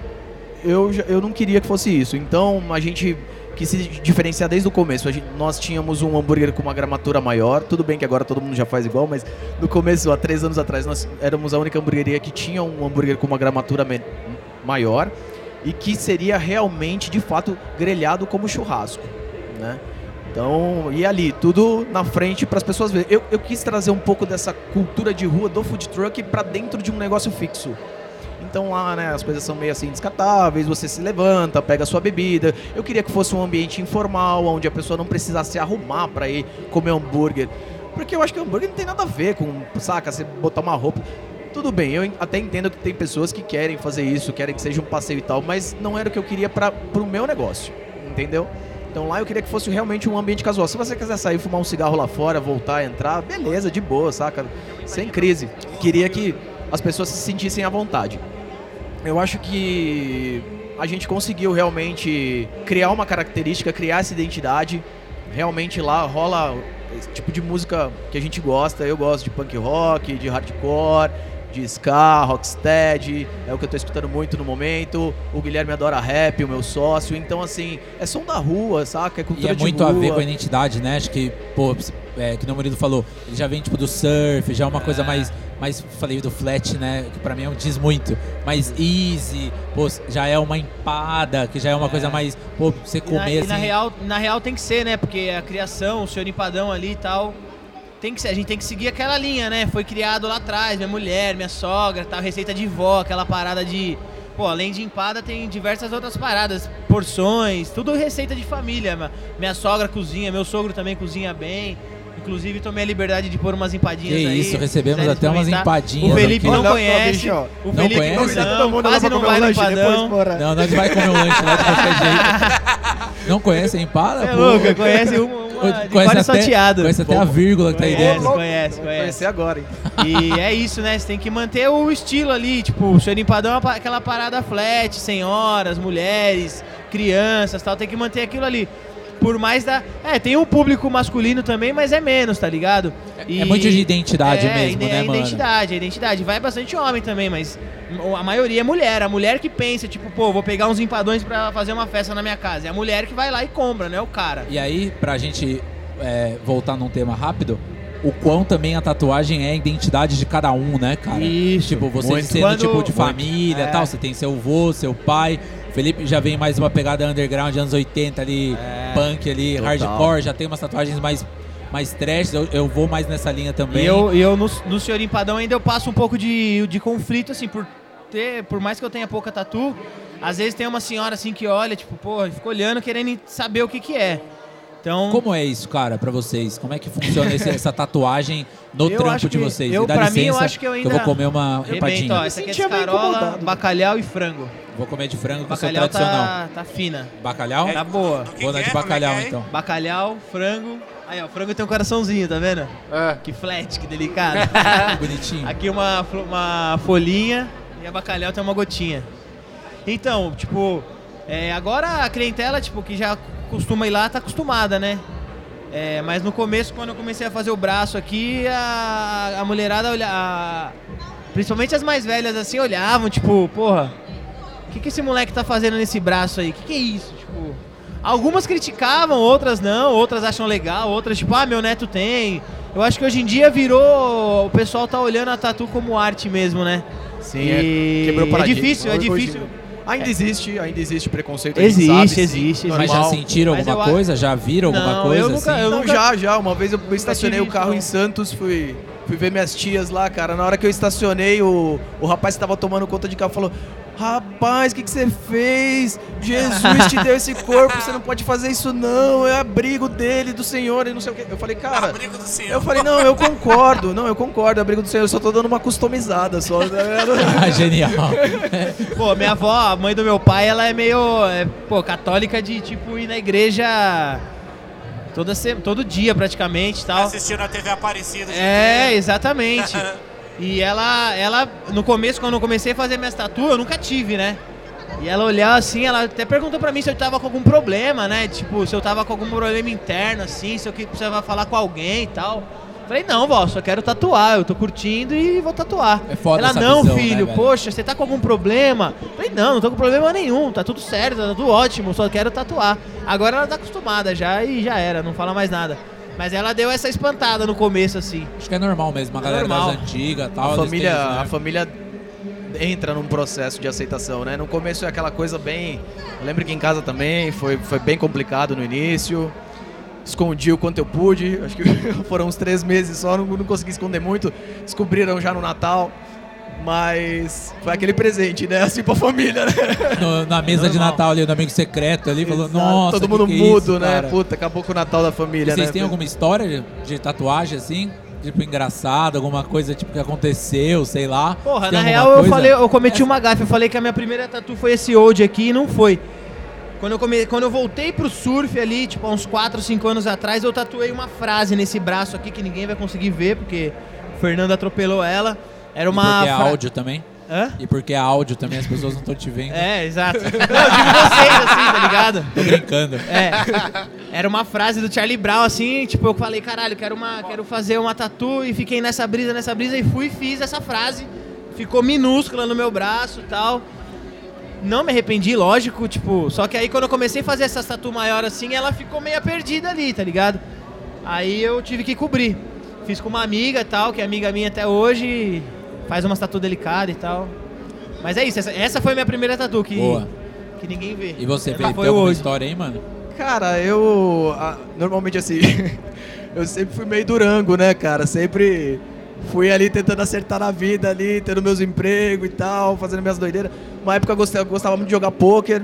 eu, eu não queria que fosse isso. Então a gente quis se diferenciar desde o começo. Gente- nós tínhamos um hambúrguer com uma gramatura maior. Tudo bem que agora todo mundo já faz igual, mas no começo, há três anos atrás, nós éramos a única hamburgueria que tinha um hambúrguer com uma gramatura maior e que seria realmente, de fato, grelhado como churrasco, né? Então, e ali, tudo na frente para as pessoas verem. Eu, eu quis trazer um pouco dessa cultura de rua do food truck para dentro de um negócio fixo. Então lá, né, as coisas são meio assim descartáveis, você se levanta, pega sua bebida. Eu queria que fosse um ambiente informal, onde a pessoa não precisasse se arrumar para ir comer hambúrguer. Porque eu acho que hambúrguer não tem nada a ver com, saca, você botar uma roupa. Tudo bem, eu até entendo que tem pessoas que querem fazer isso, querem que seja um passeio e tal, mas não era o que eu queria para pro meu negócio, entendeu? Então lá eu queria que fosse realmente um ambiente casual. Se você quiser sair, fumar um cigarro lá fora, voltar, entrar, beleza, de boa, saca? Sem crise. Queria que as pessoas se sentissem à vontade. Eu acho que a gente conseguiu realmente criar uma característica, criar essa identidade. Realmente lá rola esse tipo de música que a gente gosta. Eu gosto de punk rock, de hardcore, de ska, rocksteady. É o que eu tô escutando muito no momento. O Guilherme adora rap, o meu sócio. Então, assim, é som da rua, saca? É E cultura é de muito rua. a ver com a identidade, né? Acho que, pô, é, que nem o Murilo falou, ele já vem tipo do surf, já é uma coisa mais, mas falei do flat, né? Que pra mim é um diz muito. Mas easy, pô, já é uma empada, que já é uma coisa mais. Pô, você E na, comer e assim. na real, na real tem que ser, né? Porque a criação, o senhor empadão ali e tal. Tem que ser, a gente tem que seguir aquela linha, né? Foi criado lá atrás, minha mulher, minha sogra, tal, receita de vó, aquela parada de. Pô, além de empada, tem diversas outras paradas, porções, tudo receita de família. Minha sogra cozinha, meu sogro também cozinha bem. Inclusive, tomei a liberdade de pôr umas empadinhas Que aí. isso, recebemos até umas empadinhas O Felipe aqui. não conhece. ó. O Não Felipe conhece? Todo não, mundo lá quase não vai um no depois, empadão. bora. Não, nós vai comer um lanche lá de qualquer [laughs] jeito. Não conhece a empada? É pô? louco, conhece uma, uma de Conhece até, salteado. conhece até a vírgula que tá aí Conhece, dentro. conhece, conhece. Conhecer agora, hein? E é isso, né? Você tem que manter o estilo ali, tipo, o senhor empadão é aquela parada flat, senhoras, mulheres, crianças tal, tem que manter aquilo ali. Por mais da. É, tem um público masculino também, mas é menos, tá ligado? É muito de identidade é, mesmo, é né, mano? identidade, é identidade. Vai bastante homem também, mas a maioria é mulher. A mulher que pensa, tipo, pô, vou pegar uns empadões pra fazer uma festa na minha casa. É a mulher que vai lá e compra, não é o cara. E aí, pra gente é, voltar num tema rápido, o quão também a tatuagem é a identidade de cada um, né, cara? Isso, Tipo, você sendo tipo de família e É. tal, você tem seu avô, seu pai. Felipe já vem mais uma pegada underground, anos 80 ali, É. punk ali, Total. hardcore, já tem umas tatuagens mais, mais trash, eu, eu vou mais nessa linha também. E eu, eu no, no Senhor Empadão ainda eu passo um pouco de, de conflito, assim, por ter, por mais que eu tenha pouca tatu, às vezes tem uma senhora assim que olha, tipo, pô, fica olhando querendo saber o que que é. Então, Como é isso, cara, pra vocês? Como é que funciona esse- essa tatuagem no Eu trampo acho de que- vocês? eu, E dá pra mim, eu licença acho que eu eu ainda vou comer uma rebento, empadinha. ó, essa aqui é sentia meio escarola, incomodado. bacalhau e frango. Vou comer de frango que eu sou Bacalhau tradicional. tá, tá fina, Bacalhau? tá boa. Vou na de é? Como é bacalhau, é? então. Bacalhau, frango. Aí, ó, o frango tem um coraçãozinho, tá vendo? É. Que flat, que delicado. [laughs] Bonitinho. Aqui uma, flo- uma folhinha e a bacalhau tem uma gotinha. Então, tipo, é, agora a clientela, tipo, que já costuma ir lá, tá acostumada, né? É, mas no começo, quando eu comecei a fazer o braço aqui, a, a mulherada olha, a- principalmente as mais velhas assim, olhavam, tipo, porra, o que, que esse moleque tá fazendo nesse braço aí? O que, que é isso? Tipo, algumas criticavam, outras não, outras acham legal, outras, tipo, ah, meu neto tem. Eu acho que hoje em dia virou. O pessoal tá olhando a tatu como arte mesmo, né? Sim, E é, quebrou o é paradigma. difícil, é Hoje- difícil. Ainda existe, ainda existe preconceito. Existe, sabe, sim, existe, normal. Mas já sentiram Mas alguma eu coisa? Já viram alguma Não, coisa eu nunca- assim? eu nunca- já, já. Uma vez eu estacionei o carro isso, em Santos, fui, fui ver minhas tias lá, cara. Na hora que eu estacionei, o, o rapaz que tava tomando conta de carro falou: Rapaz, o que, que você fez? Jesus te deu esse corpo, você não pode fazer isso, não. É abrigo dele, do Senhor, e não sei o quê. Eu falei, cara. Abrigo do Senhor. Eu falei, não, eu concordo, não, eu concordo, é abrigo do Senhor, eu só tô dando uma customizada só. [laughs] Ah, genial. Pô, minha avó, a mãe do meu pai, ela é meio, é, pô, católica de, tipo, ir na igreja toda se, todo dia praticamente tal. Assistindo a TV Aparecida. É, exatamente. [laughs] E ela, ela, no começo, quando eu comecei a fazer minhas tatu, eu nunca tive, né? E ela olhava assim, ela até perguntou pra mim se eu tava com algum problema, né? Tipo, se eu tava com algum problema interno, assim, se eu precisava falar com alguém e tal. Falei, não, vó, só quero tatuar, eu tô curtindo e vou tatuar. É foda ela, essa não, visão, né, filho, velho? poxa, você tá com algum problema? Falei, não, não tô com problema nenhum, tá tudo certo, tá tudo ótimo, só quero tatuar. Agora ela tá acostumada já e já era, não fala mais nada. Mas ela deu essa espantada no começo, assim. Acho que é normal mesmo, a É galera normal. das antigas e tal. a família, né? a família entra num processo de aceitação, né? No começo é aquela coisa bem. Eu lembro que em casa também foi, foi bem complicado no início. Escondi o quanto eu pude. Acho que [laughs] foram uns três meses só, não, não consegui esconder muito. Descobriram já no Natal. Mas foi aquele presente, né? Assim pra família, né? [laughs] No- na mesa de. Natal ali, no amigo secreto ali, falou, Exato. nossa, Todo que mundo que é mudo, isso, né? cara?" Puta, acabou com o Natal da família, Vocês né? têm alguma história de, de tatuagem assim? Tipo, engraçada, alguma coisa tipo que aconteceu, sei lá? Porra, Tem na real eu coisa? falei, eu cometi uma gafe, eu falei que a minha primeira tatu foi esse old aqui e não foi. Quando eu, come... Quando eu voltei pro surf ali, tipo, há uns 4, 5 anos atrás, eu tatuei uma frase nesse braço aqui que ninguém vai conseguir ver, porque o Fernando atropelou ela. Era E uma. porque é áudio também? Hã? E porque é áudio também, as pessoas não estão te vendo. É, exato. Não, eu digo vocês assim, tá ligado? Tô brincando. É. Era uma frase do Charlie Brown, assim, tipo, eu falei, caralho, quero, uma, quero fazer uma tatu e fiquei nessa brisa, nessa brisa, e fui e fiz essa frase. Ficou minúscula no meu braço e tal. Não me arrependi, lógico, tipo, só que aí quando eu comecei a fazer essa tatu maior assim, ela ficou meio perdida ali, tá ligado? Aí eu tive que cobrir. Fiz com uma amiga e tal, que é amiga minha até hoje. Faz umas tatu delicada e tal. Mas é isso, essa, essa foi a minha primeira tatu que, Boa. que ninguém vê. E você, Essa Felipe, foi tem alguma hoje. história aí, mano? Cara, eu. ah, normalmente assim. [laughs] eu sempre fui meio durango, né, cara? Sempre fui ali tentando acertar na vida ali, tendo meus empregos e tal, fazendo minhas doideiras. Uma época eu gostava, eu gostava muito de jogar pôquer.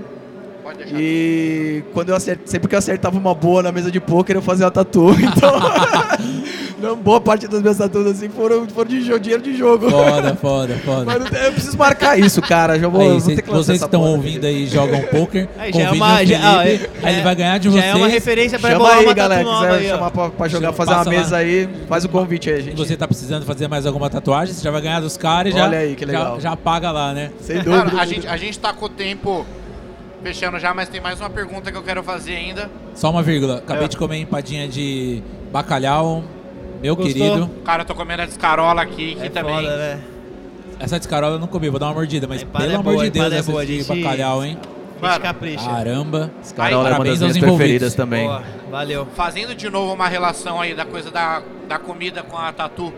E quando eu acertava, sempre que eu acertava uma boa na mesa de pôquer, eu fazia uma tatu. [laughs] Então, não, boa parte das minhas tatuas assim foram, foram de jogo, dinheiro de jogo. Foda, foda, foda. Mas eu preciso marcar isso, cara. Já vou, Aí, vou cê- ter que vocês que estão porra. ouvindo aí e jogam poker, Aí, já é uma- já- é- aí ele vai ganhar de já vocês. é uma referência pra Chama aí, uma galera. tatu Quiser aí, ó. chamar pra, pra jogar, Chama- fazer uma passa lá. mesa aí, faz o convite aí, gente. Você tá precisando fazer mais alguma tatuagem, você já vai ganhar dos caras e já, Olha aí, que já, legal. já paga lá, né? Sem Mano, dúvida. a gente, a gente tá com o tempo fechando já, mas tem mais uma pergunta que eu quero fazer ainda. Só uma vírgula. Acabei É. de comer empadinha de bacalhau, meu Gostou? querido. Cara, eu tô comendo a descarola aqui, que É também. foda, né? Essa descarola eu não comi, vou dar uma mordida, mas pelo é amor boa, de Deus, é essa boa, de gente. bacalhau, hein? Mano, capricha. Caramba. Carola é uma Parabéns das aos minhas envolvidos. preferidas também. Boa, valeu. Fazendo de novo uma relação aí da coisa da, da comida com a tatu.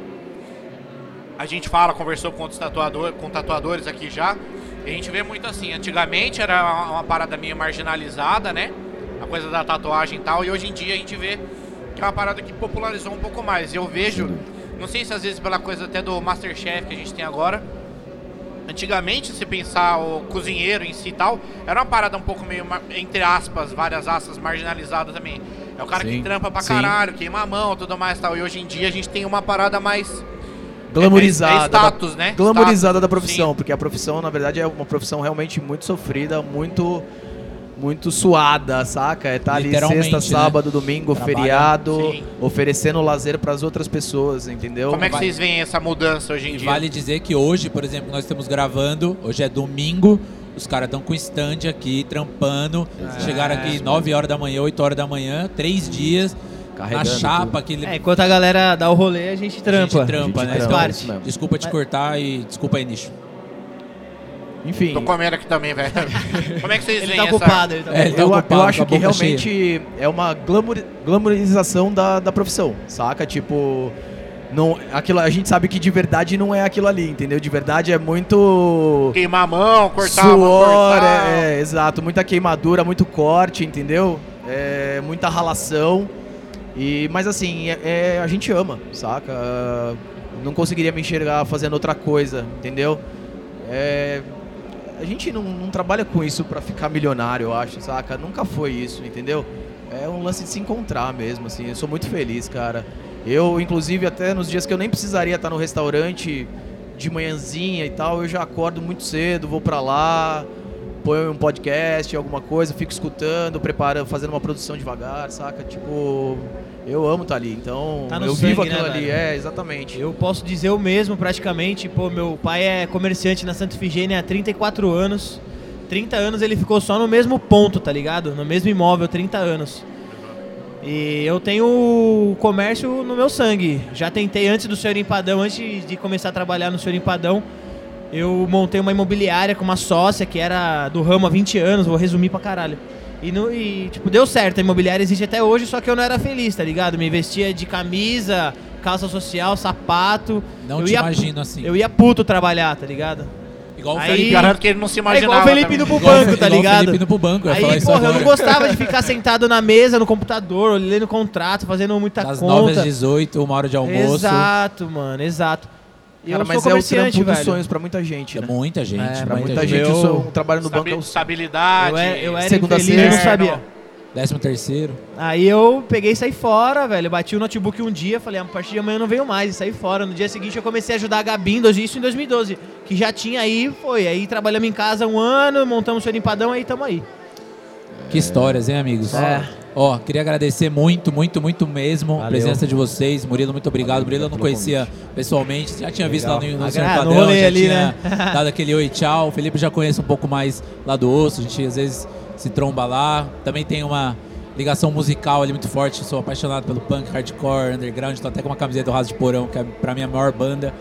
A gente fala, conversou com outros tatuador, com tatuadores aqui já. A gente vê muito assim, antigamente era uma, uma parada meio marginalizada, né? A coisa da tatuagem e tal. E hoje em dia a gente vê que é uma parada que popularizou um pouco mais. E eu vejo, não sei se às vezes pela coisa até do Masterchef que a gente tem agora. Antigamente, se pensar o cozinheiro em si e tal, era uma parada um pouco meio, entre aspas, várias aspas, marginalizada também. É o cara que Sim, trampa pra sim. caralho, queima a mão tudo mais e tal. E hoje em dia a gente tem uma parada mais. Glamorizada. É, é status, né? Glamorizada Status, da profissão, sim. porque a profissão, na verdade, é uma profissão realmente muito sofrida, muito muito suada, saca? É tá ali Literalmente, sexta, né? sábado, domingo, Trabalha- feriado, Sim. oferecendo lazer pras outras pessoas, entendeu? Como é que vocês veem essa mudança hoje em E dia? vale dizer que hoje, por exemplo, nós estamos gravando, hoje é domingo, os caras estão com stand aqui, trampando. Chegaram aqui 9 horas da manhã, 8 horas da manhã, três dias, Carregando na chapa, tudo. aquele. É, enquanto a galera dá o rolê, a gente a trampa. gente trampa, A gente né? trampa, Então, desculpa te cortar e desculpa aí, nicho. Enfim, Tô comendo aqui também, velho. [laughs] Como é que vocês Ele veem tá essa... ocupado, ele tá É, ele tá eu, ocupado, eu acho a que realmente é uma glamour, glamorização da, da profissão, saca? Tipo, não, aquilo, a gente sabe que de verdade não é aquilo ali, entendeu? De verdade é muito Queimar a mão, cortar a mão, suor, cortar. é, é, exato, muita queimadura, muito corte, entendeu? É, muita ralação. E, mas assim, é, é- a gente ama, saca? Não conseguiria me enxergar fazendo outra coisa, entendeu? É, a gente não, não trabalha com isso pra ficar milionário, eu acho, saca? Nunca foi isso, entendeu? É um lance de se encontrar mesmo, assim. Eu sou muito feliz, cara. Eu, inclusive, até nos dias que eu nem precisaria estar no restaurante de manhãzinha e tal, eu já acordo muito cedo, vou pra lá, ponho um podcast, alguma coisa, fico escutando, preparando, fazendo uma produção devagar, saca? Tipo, eu amo estar ali, então Tá eu vivo sangue, né, aquilo ali, velho? é, exatamente. Eu posso dizer o mesmo praticamente. Pô, meu pai é comerciante na Santa Ifigênia há 34 anos. 30 anos ele ficou só no mesmo ponto, tá ligado? No mesmo imóvel, 30 anos. E eu tenho o comércio no meu sangue. Já tentei antes do Senhor Empadão, antes de começar a trabalhar no Senhor Empadão, eu montei uma imobiliária com uma sócia que era do ramo há 20 anos, vou resumir pra caralho. E, no, e, tipo, deu certo, a imobiliária existe até hoje, só que eu não era feliz, tá ligado? Me vestia de camisa, calça social, sapato. Não eu te ia, imagino assim. Eu ia puto trabalhar, tá ligado? Igual o Aí- Felipe. Garanto que ele não se É igual imaginava. o Felipe indo pro banco, tá igual o ligado? Felipe indo pro banco, eu Aí, isso porra, eu não gostava de ficar sentado na mesa, no computador, lendo contrato, fazendo muita Das 9 conta. às 18, uma hora de almoço. Exato, mano, exato. E Cara, eu mas sou é o trampo dos velho. sonhos pra muita gente, É né? muita gente. É, Pra muita muita gente. gente, Eu- o trabalho no banco é o Estabilidade. Eu era, eu era Segunda infeliz, eu não sexta. sabia. Décimo terceiro. Aí eu peguei e saí fora, velho. Bati o notebook um dia, falei, a partir de amanhã eu não venho mais, e saí fora. No dia seguinte eu comecei a ajudar a Gabi, em dois- isso em 2012. Que já tinha aí, foi. Aí trabalhamos em casa um ano, montamos o seu empadão, aí tamo aí. Que histórias, hein, amigos? É. Ó, queria agradecer muito, muito, muito mesmo a Valeu. presença de vocês. Murilo, muito obrigado. Valeu, Murilo eu não conhecia pessoalmente, já tinha visto lá no, no Ah, Padrão, já ali, tinha né? [laughs] dado aquele oi, tchau. O Felipe já conhece um pouco mais lá do osso, a gente às vezes se tromba lá. Também tem uma ligação musical ali muito forte, sou apaixonado pelo punk, hardcore, underground, tô até com uma camiseta do Raso de Porão, que é pra mim a maior banda.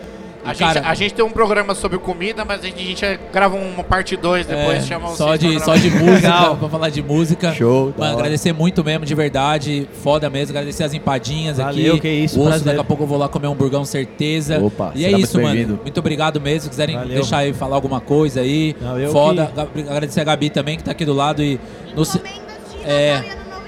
A, Cara- gente, a gente tem um programa sobre comida, mas a gente, a gente grava uma parte 2 depois, É, chama só de, só de música, pra falar de música. Show, Mano, agradecer muito mesmo, de verdade. Foda mesmo. Agradecer as empadinhas Valeu, aqui. que isso, osso, prazer. daqui a pouco eu vou lá comer um burgão, certeza. Opa, e é isso, muito mano. Muito obrigado mesmo. Se quiserem Valeu. deixar aí falar alguma coisa aí. Não, eu Foda. que- Agradecer a Gabi também, que tá aqui do lado. E no é,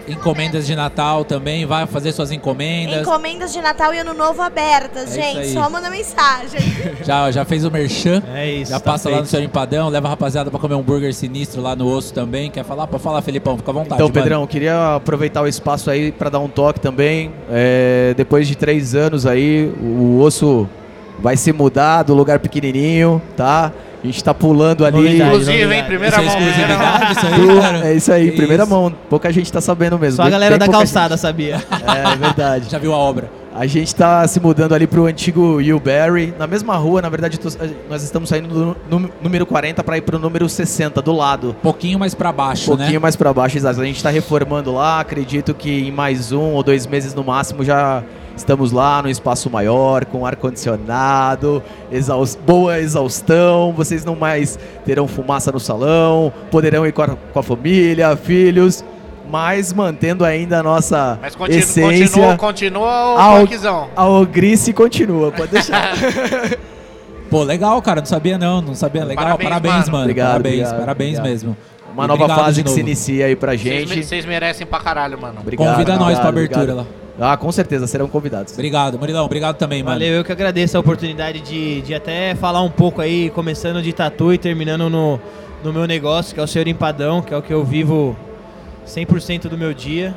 encomendas de Natal também. Vai fazer suas encomendas. Encomendas de Natal e Ano Novo abertas, É gente. Só manda mensagem. [laughs] Já, já fez o merchan. É isso. Já tá passa lá no feito. seu empadão, leva a rapaziada pra comer um burger sinistro lá no osso também. Quer falar? Pode falar, Felipão, fica à vontade. Então, mano. Pedrão, queria aproveitar o espaço aí para dar um toque também. É, depois de três anos aí, o osso vai se mudar do lugar pequenininho, tá? A gente tá pulando ali. Novidade, Inclusive, hein, novidade. primeira Isso é mão. Primeira mão. exclusividade, isso aí, [laughs] cara? É isso aí, primeira isso. mão. Pouca gente tá sabendo mesmo. Só a galera bem da calçada sabia. gente. É, é verdade. [laughs] Já viu a obra? A gente tá se mudando ali pro antigo Barry, na mesma rua, na verdade, tô- nós estamos saindo do nú- número 40 para ir pro número 60 do lado. Um pouquinho mais pra baixo, Um pouquinho né? mais pra baixo, exato. A gente tá reformando lá, acredito que em mais um ou dois meses no máximo já estamos lá no espaço maior, com ar-condicionado, exaus- boa exaustão, vocês não mais terão fumaça no salão, poderão ir com a, com a família, filhos, mas mantendo ainda a nossa Mas continua, essência. continua, continua o punkzão. A ogrice continua, pode deixar. [laughs] Pô, legal, cara. Não sabia não. Não sabia. Legal. Parabéns, Parabéns, mano. mano. Obrigado, parabéns, obrigado, parabéns obrigado. mesmo. Uma E nova fase que se inicia aí pra gente. vocês merecem pra caralho, mano. Obrigado, Convida nós pra abertura obrigado. lá. Ah, com certeza, serão convidados. Obrigado, Murilão. Obrigado também, mano. Valeu, eu que agradeço a oportunidade de, de até falar um pouco aí, começando de tatu e terminando no, no meu negócio, que é o Senhor Empadão, que é o que eu vivo 100% do meu dia.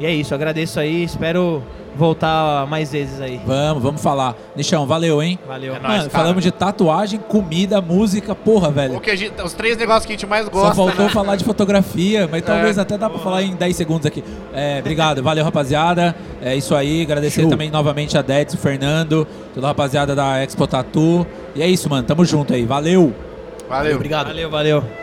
E é isso, agradeço aí, espero voltar mais vezes aí. Vamos, vamos falar. Nichão, valeu, hein? Valeu. É nóis, Mano, cara. falamos de tatuagem, comida, música, porra, velho. O que a gente- os três negócios que a gente mais Só gosta. faltou né? falar de fotografia, mas [laughs] talvez É. até dá pra falar em 10 segundos aqui. É, obrigado, valeu rapaziada. É isso aí, agradecer Show. também novamente a Dets, o Fernando, toda a rapaziada da Expo Tatu. E é isso, mano, tamo junto aí, valeu. Valeu. Obrigado. Valeu, valeu.